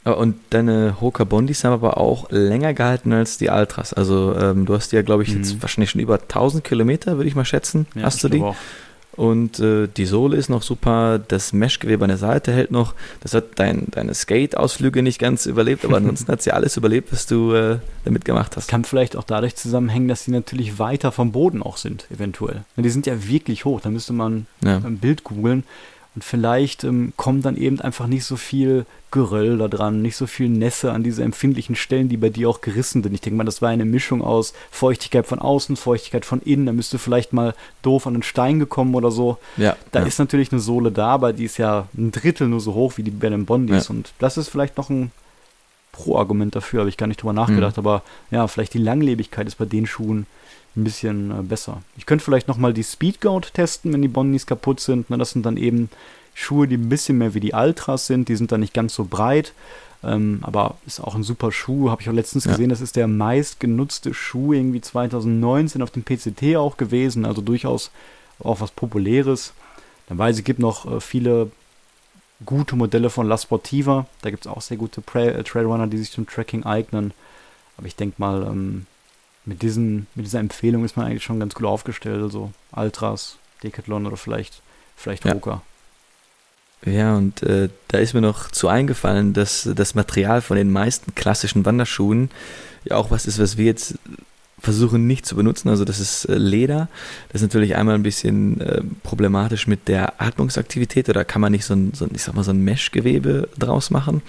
[SPEAKER 3] Und deine Hoka Bondis haben aber auch länger gehalten als die Ultras. Also ähm, du hast die ja, glaube ich, mhm. jetzt wahrscheinlich schon über 1000 Kilometer, würde ich mal schätzen. Ja, hast du die? Auch. Und äh, die Sohle ist noch super, das Meshgewebe an der Seite hält noch. Das hat dein, deine Skate-Ausflüge nicht ganz überlebt, aber ansonsten hat sie alles überlebt, was du äh, damit gemacht hast.
[SPEAKER 2] Kann vielleicht auch dadurch zusammenhängen, dass sie natürlich weiter vom Boden auch sind, eventuell. Die sind ja wirklich hoch, da müsste man ja. ein Bild googeln. Und vielleicht ähm, kommt dann eben einfach nicht so viel Geröll da dran, nicht so viel Nässe an diese empfindlichen Stellen, die bei dir auch gerissen sind. Ich denke mal, das war eine Mischung aus Feuchtigkeit von außen, Feuchtigkeit von innen. Da müsste vielleicht mal doof an den Stein gekommen oder so. Ja, da ja. ist natürlich eine Sohle da, aber die ist ja ein Drittel nur so hoch wie die Ben Bondis. Ja. Und das ist vielleicht noch ein Pro-Argument dafür, habe ich gar nicht drüber nachgedacht. Mhm. Aber ja, vielleicht die Langlebigkeit ist bei den Schuhen ein bisschen äh, besser. Ich könnte vielleicht nochmal die Speedgoat testen, wenn die Bondis kaputt sind. Ne, das sind dann eben Schuhe, die ein bisschen mehr wie die Ultras sind. Die sind dann nicht ganz so breit. Ähm, aber ist auch ein super Schuh. Habe ich auch letztens ja. gesehen, das ist der meistgenutzte Schuh irgendwie 2019 auf dem PCT auch gewesen. Also durchaus auch was Populäres. Dann weiß ich, gibt noch äh, viele gute Modelle von La Sportiva. Da gibt es auch sehr gute äh, Trailrunner, die sich zum Tracking eignen. Aber ich denke mal, ähm, mit, diesen, mit dieser Empfehlung ist man eigentlich schon ganz gut aufgestellt. Also Ultras, Decathlon oder vielleicht, vielleicht.
[SPEAKER 3] Ja. ja, und äh, da ist mir noch zu eingefallen, dass das Material von den meisten klassischen Wanderschuhen ja auch was ist, was wir jetzt versuchen nicht zu benutzen. Also das ist äh, Leder. Das ist natürlich einmal ein bisschen äh, problematisch mit der Atmungsaktivität. Oder kann man nicht so ein, so ein ich sag mal, so ein Meshgewebe draus machen.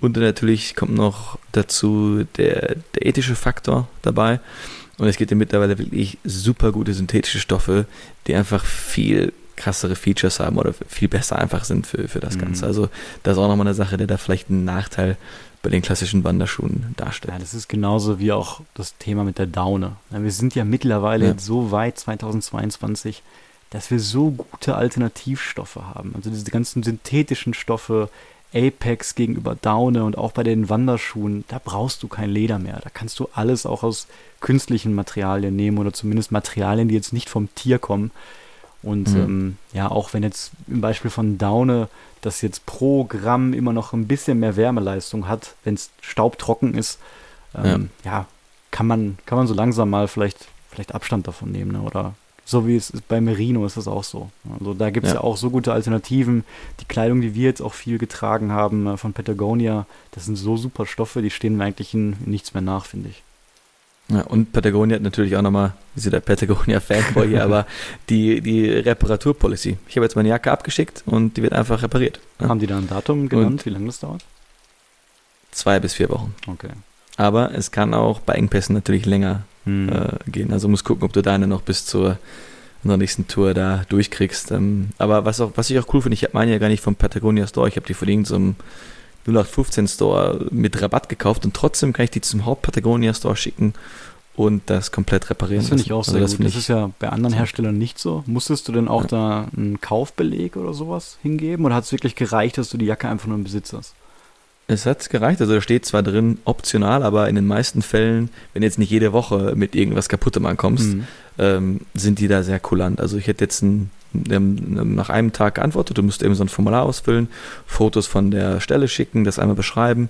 [SPEAKER 3] Und natürlich kommt noch dazu der, der ethische Faktor dabei. Und es gibt ja mittlerweile wirklich super gute synthetische Stoffe, die einfach viel krassere Features haben oder viel besser einfach sind für, für das Ganze. Mhm. Also das ist auch nochmal eine Sache, die da vielleicht einen Nachteil bei den klassischen Wanderschuhen darstellt.
[SPEAKER 2] Ja, das ist genauso wie auch das Thema mit der Daune. Wir sind ja mittlerweile ja. so weit 2022, dass wir so gute Alternativstoffe haben. Also diese ganzen synthetischen Stoffe, Apex gegenüber Daune und auch bei den Wanderschuhen, da brauchst du kein Leder mehr. Da kannst du alles auch aus künstlichen Materialien nehmen oder zumindest Materialien, die jetzt nicht vom Tier kommen. Und mhm. ähm, ja, auch wenn jetzt im Beispiel von Daune das jetzt pro Gramm immer noch ein bisschen mehr Wärmeleistung hat, wenn es staubtrocken ist, ähm, ja. ja. kann man, kann man so langsam mal vielleicht, vielleicht Abstand davon nehmen, ne? oder so wie es ist bei Merino ist das auch so. Also da gibt es ja. ja. auch so gute Alternativen. Die Kleidung, die wir jetzt auch viel getragen haben äh, von Patagonia, das sind so super Stoffe, die stehen mir eigentlich in, in nichts mehr nach, finde ich.
[SPEAKER 3] Ja, und Patagonia hat natürlich auch nochmal, wie so der Patagonia-Fanboy hier, aber die, die Reparaturpolicy. Ich habe jetzt meine Jacke abgeschickt und die wird einfach repariert.
[SPEAKER 2] Ja. Haben die da ein Datum genannt, und wie lange das dauert?
[SPEAKER 3] Zwei bis vier Wochen.
[SPEAKER 2] Okay.
[SPEAKER 3] Aber es kann auch bei Engpässen natürlich länger hm. äh, gehen. Also musst gucken, ob du deine noch bis zur nächsten Tour da durchkriegst. Ähm, aber was, auch, was ich auch cool finde, ich habe meine ja gar nicht vom Patagonia Store, ich habe die von irgendeinem so 0815 Store mit Rabatt gekauft und trotzdem kann ich die zum Haupt-Patagonia Store schicken und das komplett reparieren.
[SPEAKER 2] Das finde ich auch also sehr also gut. Das, das ist ja bei anderen Herstellern nicht so. Musstest du denn auch ja. da einen Kaufbeleg oder sowas hingeben oder hat es wirklich gereicht, dass du die Jacke einfach nur im Besitz hast?
[SPEAKER 3] Es hat gereicht, also da steht zwar drin optional, aber in den meisten Fällen, wenn jetzt nicht jede Woche mit irgendwas kaputtem ankommst, mhm. ähm, sind die da sehr kulant. Also ich hätte jetzt ein, nach einem Tag geantwortet, du musst eben so ein Formular ausfüllen, Fotos von der Stelle schicken, das einmal beschreiben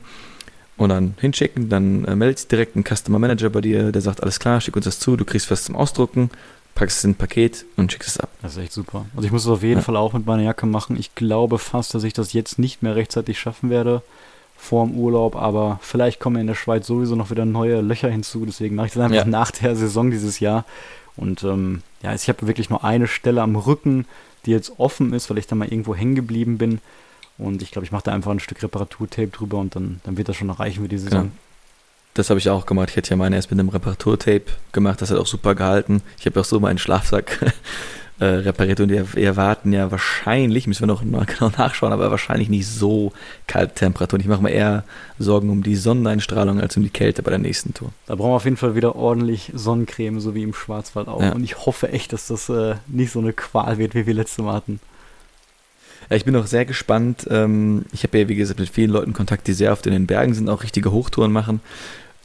[SPEAKER 3] und dann hinschicken, dann äh, meldet sich direkt ein Customer Manager bei dir, der sagt, alles klar, schick uns das zu, du kriegst was zum Ausdrucken, packst es in ein Paket und schickst es ab.
[SPEAKER 2] Das ist echt super. Also ich muss es auf jeden ja. Fall auch mit meiner Jacke machen. Ich glaube fast, dass ich das jetzt nicht mehr rechtzeitig schaffen werde vor dem Urlaub, aber vielleicht kommen in der Schweiz sowieso noch wieder neue Löcher hinzu, deswegen mache ich das einfach ja. nach der Saison dieses Jahr. Und ähm, ja, ich habe wirklich nur eine Stelle am Rücken, die jetzt offen ist, weil ich da mal irgendwo hängen geblieben bin. Und ich glaube, ich mache da einfach ein Stück Reparaturtape drüber und dann, dann wird das schon noch reichen für die Saison. Genau.
[SPEAKER 3] Das habe ich auch gemacht. Ich hätte ja meine erst mit einem Reparaturtape gemacht. Das hat auch super gehalten. Ich habe auch so meinen Schlafsack äh, repariert und wir erwarten ja wahrscheinlich, müssen wir noch mal genau nachschauen, aber wahrscheinlich nicht so kalte Temperaturen. Ich mache mir eher Sorgen um die Sonneneinstrahlung als um die Kälte bei der nächsten Tour.
[SPEAKER 2] Da brauchen wir auf jeden Fall wieder ordentlich Sonnencreme, so wie im Schwarzwald auch. Ja. Und ich hoffe echt, dass das äh, nicht so eine Qual wird, wie wir letzte Mal hatten.
[SPEAKER 3] Ja, ich bin auch sehr gespannt. Ähm, ich habe ja, wie gesagt, mit vielen Leuten Kontakt, die sehr oft in den Bergen sind, auch richtige Hochtouren machen.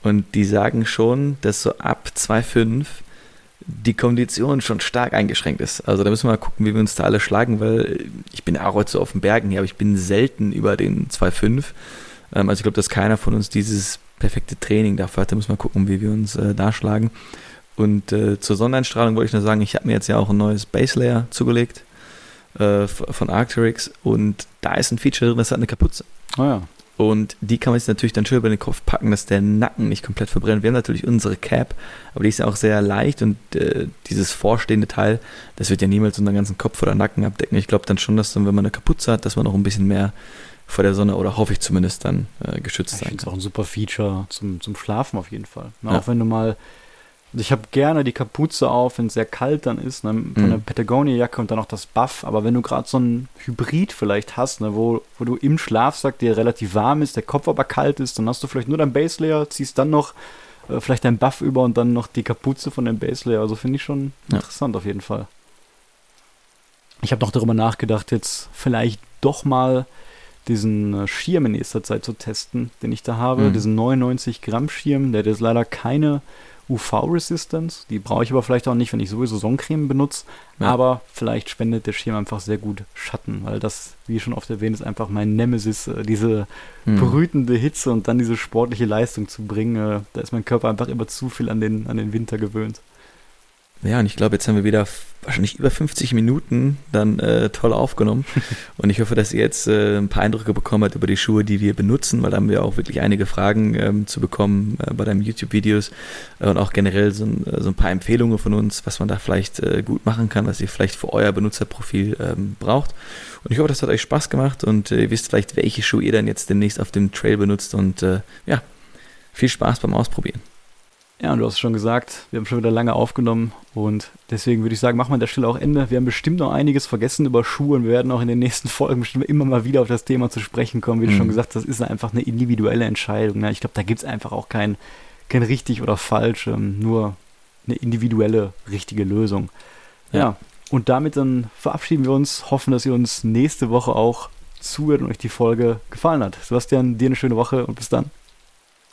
[SPEAKER 3] Und die sagen schon, dass so ab 2,5 die Kondition schon stark eingeschränkt ist. Also da müssen wir mal gucken, wie wir uns da alle schlagen, weil ich bin auch heute so auf den Bergen hier, aber ich bin selten über den 2,5. Ähm, also ich glaube, dass keiner von uns dieses perfekte Training dafür hat. Da müssen wir gucken, wie wir uns äh, da schlagen. Und äh, zur Sonneneinstrahlung wollte ich nur sagen, ich habe mir jetzt ja auch ein neues Base Layer zugelegt äh, von Arcteryx und da ist ein Feature drin, das hat eine Kapuze.
[SPEAKER 2] Oh ja.
[SPEAKER 3] Und die kann man sich natürlich dann schön über den Kopf packen, dass der Nacken nicht komplett verbrennt. Wir haben natürlich unsere Cap, aber die ist ja auch sehr leicht und äh, dieses vorstehende Teil, das wird ja niemals unseren ganzen Kopf oder Nacken abdecken. Ich glaube dann schon, dass dann, wenn man eine Kapuze hat, dass man noch ein bisschen mehr vor der Sonne oder hoffe ich zumindest dann äh, geschützt
[SPEAKER 2] ich
[SPEAKER 3] sein
[SPEAKER 2] kann. Das ist auch ein super Feature zum, zum Schlafen auf jeden Fall. Na, ja. Auch wenn du mal ich habe gerne die Kapuze auf, wenn es sehr kalt dann ist, ne, von mhm. der Patagonia-Jacke und dann auch das Buff. Aber wenn du gerade so ein Hybrid vielleicht hast, ne, wo, wo du im Schlafsack dir relativ warm ist, der Kopf aber kalt ist, dann hast du vielleicht nur dein Base Layer, ziehst dann noch äh, vielleicht dein Buff über und dann noch die Kapuze von dem Base Layer. Also finde ich schon ja. interessant auf jeden Fall. Ich habe noch darüber nachgedacht, jetzt vielleicht doch mal diesen äh, Schirm in nächster Zeit zu testen, den ich da habe. Mhm. Diesen 99 Gramm Schirm, der hat jetzt leider keine UV-Resistance. Die brauche ich aber vielleicht auch nicht, wenn ich sowieso Sonnencreme benutze. Ja. Aber vielleicht spendet der Schirm einfach sehr gut Schatten, weil das, wie schon oft erwähnt, ist einfach mein Nemesis, äh, diese hm. brütende Hitze und dann diese sportliche Leistung zu bringen. Äh, da ist mein Körper einfach immer zu viel an den, an den Winter gewöhnt.
[SPEAKER 3] Ja, und ich glaube, jetzt haben wir wieder wahrscheinlich über 50 Minuten dann äh, toll aufgenommen. und ich hoffe, dass ihr jetzt äh, ein paar Eindrücke bekommen habt über die Schuhe, die wir benutzen, weil da haben wir auch wirklich einige Fragen ähm, zu bekommen äh, bei deinen YouTube-Videos äh, und auch generell so ein, äh, so ein, paar Empfehlungen von uns, was man da vielleicht äh, gut machen kann, was ihr vielleicht für euer Benutzerprofil ähm, braucht. Und ich hoffe, das hat euch Spaß gemacht und ihr wisst vielleicht, welche Schuhe ihr dann jetzt demnächst auf dem Trail benutzt und ja, viel Spaß beim Ausprobieren.
[SPEAKER 2] Ja, und du hast schon gesagt, wir haben schon wieder lange aufgenommen und deswegen würde ich sagen, machen wir an der Stelle auch Ende. Wir haben bestimmt noch einiges vergessen über Schuhe und wir werden auch in den nächsten Folgen bestimmt immer mal wieder auf das Thema zu sprechen kommen. Wie mhm. du schon gesagt hast, das ist einfach eine individuelle Entscheidung. Ne? Ich glaube, da gibt es einfach auch kein, kein richtig oder falsch, ähm, nur eine individuelle, richtige Lösung. Ja. ja, und damit dann verabschieden wir uns, hoffen, dass ihr uns nächste Woche auch zuhört und euch die Folge gefallen hat. Sebastian, dir eine schöne Woche und bis dann.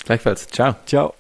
[SPEAKER 3] Gleichfalls. Ciao.
[SPEAKER 2] Ciao.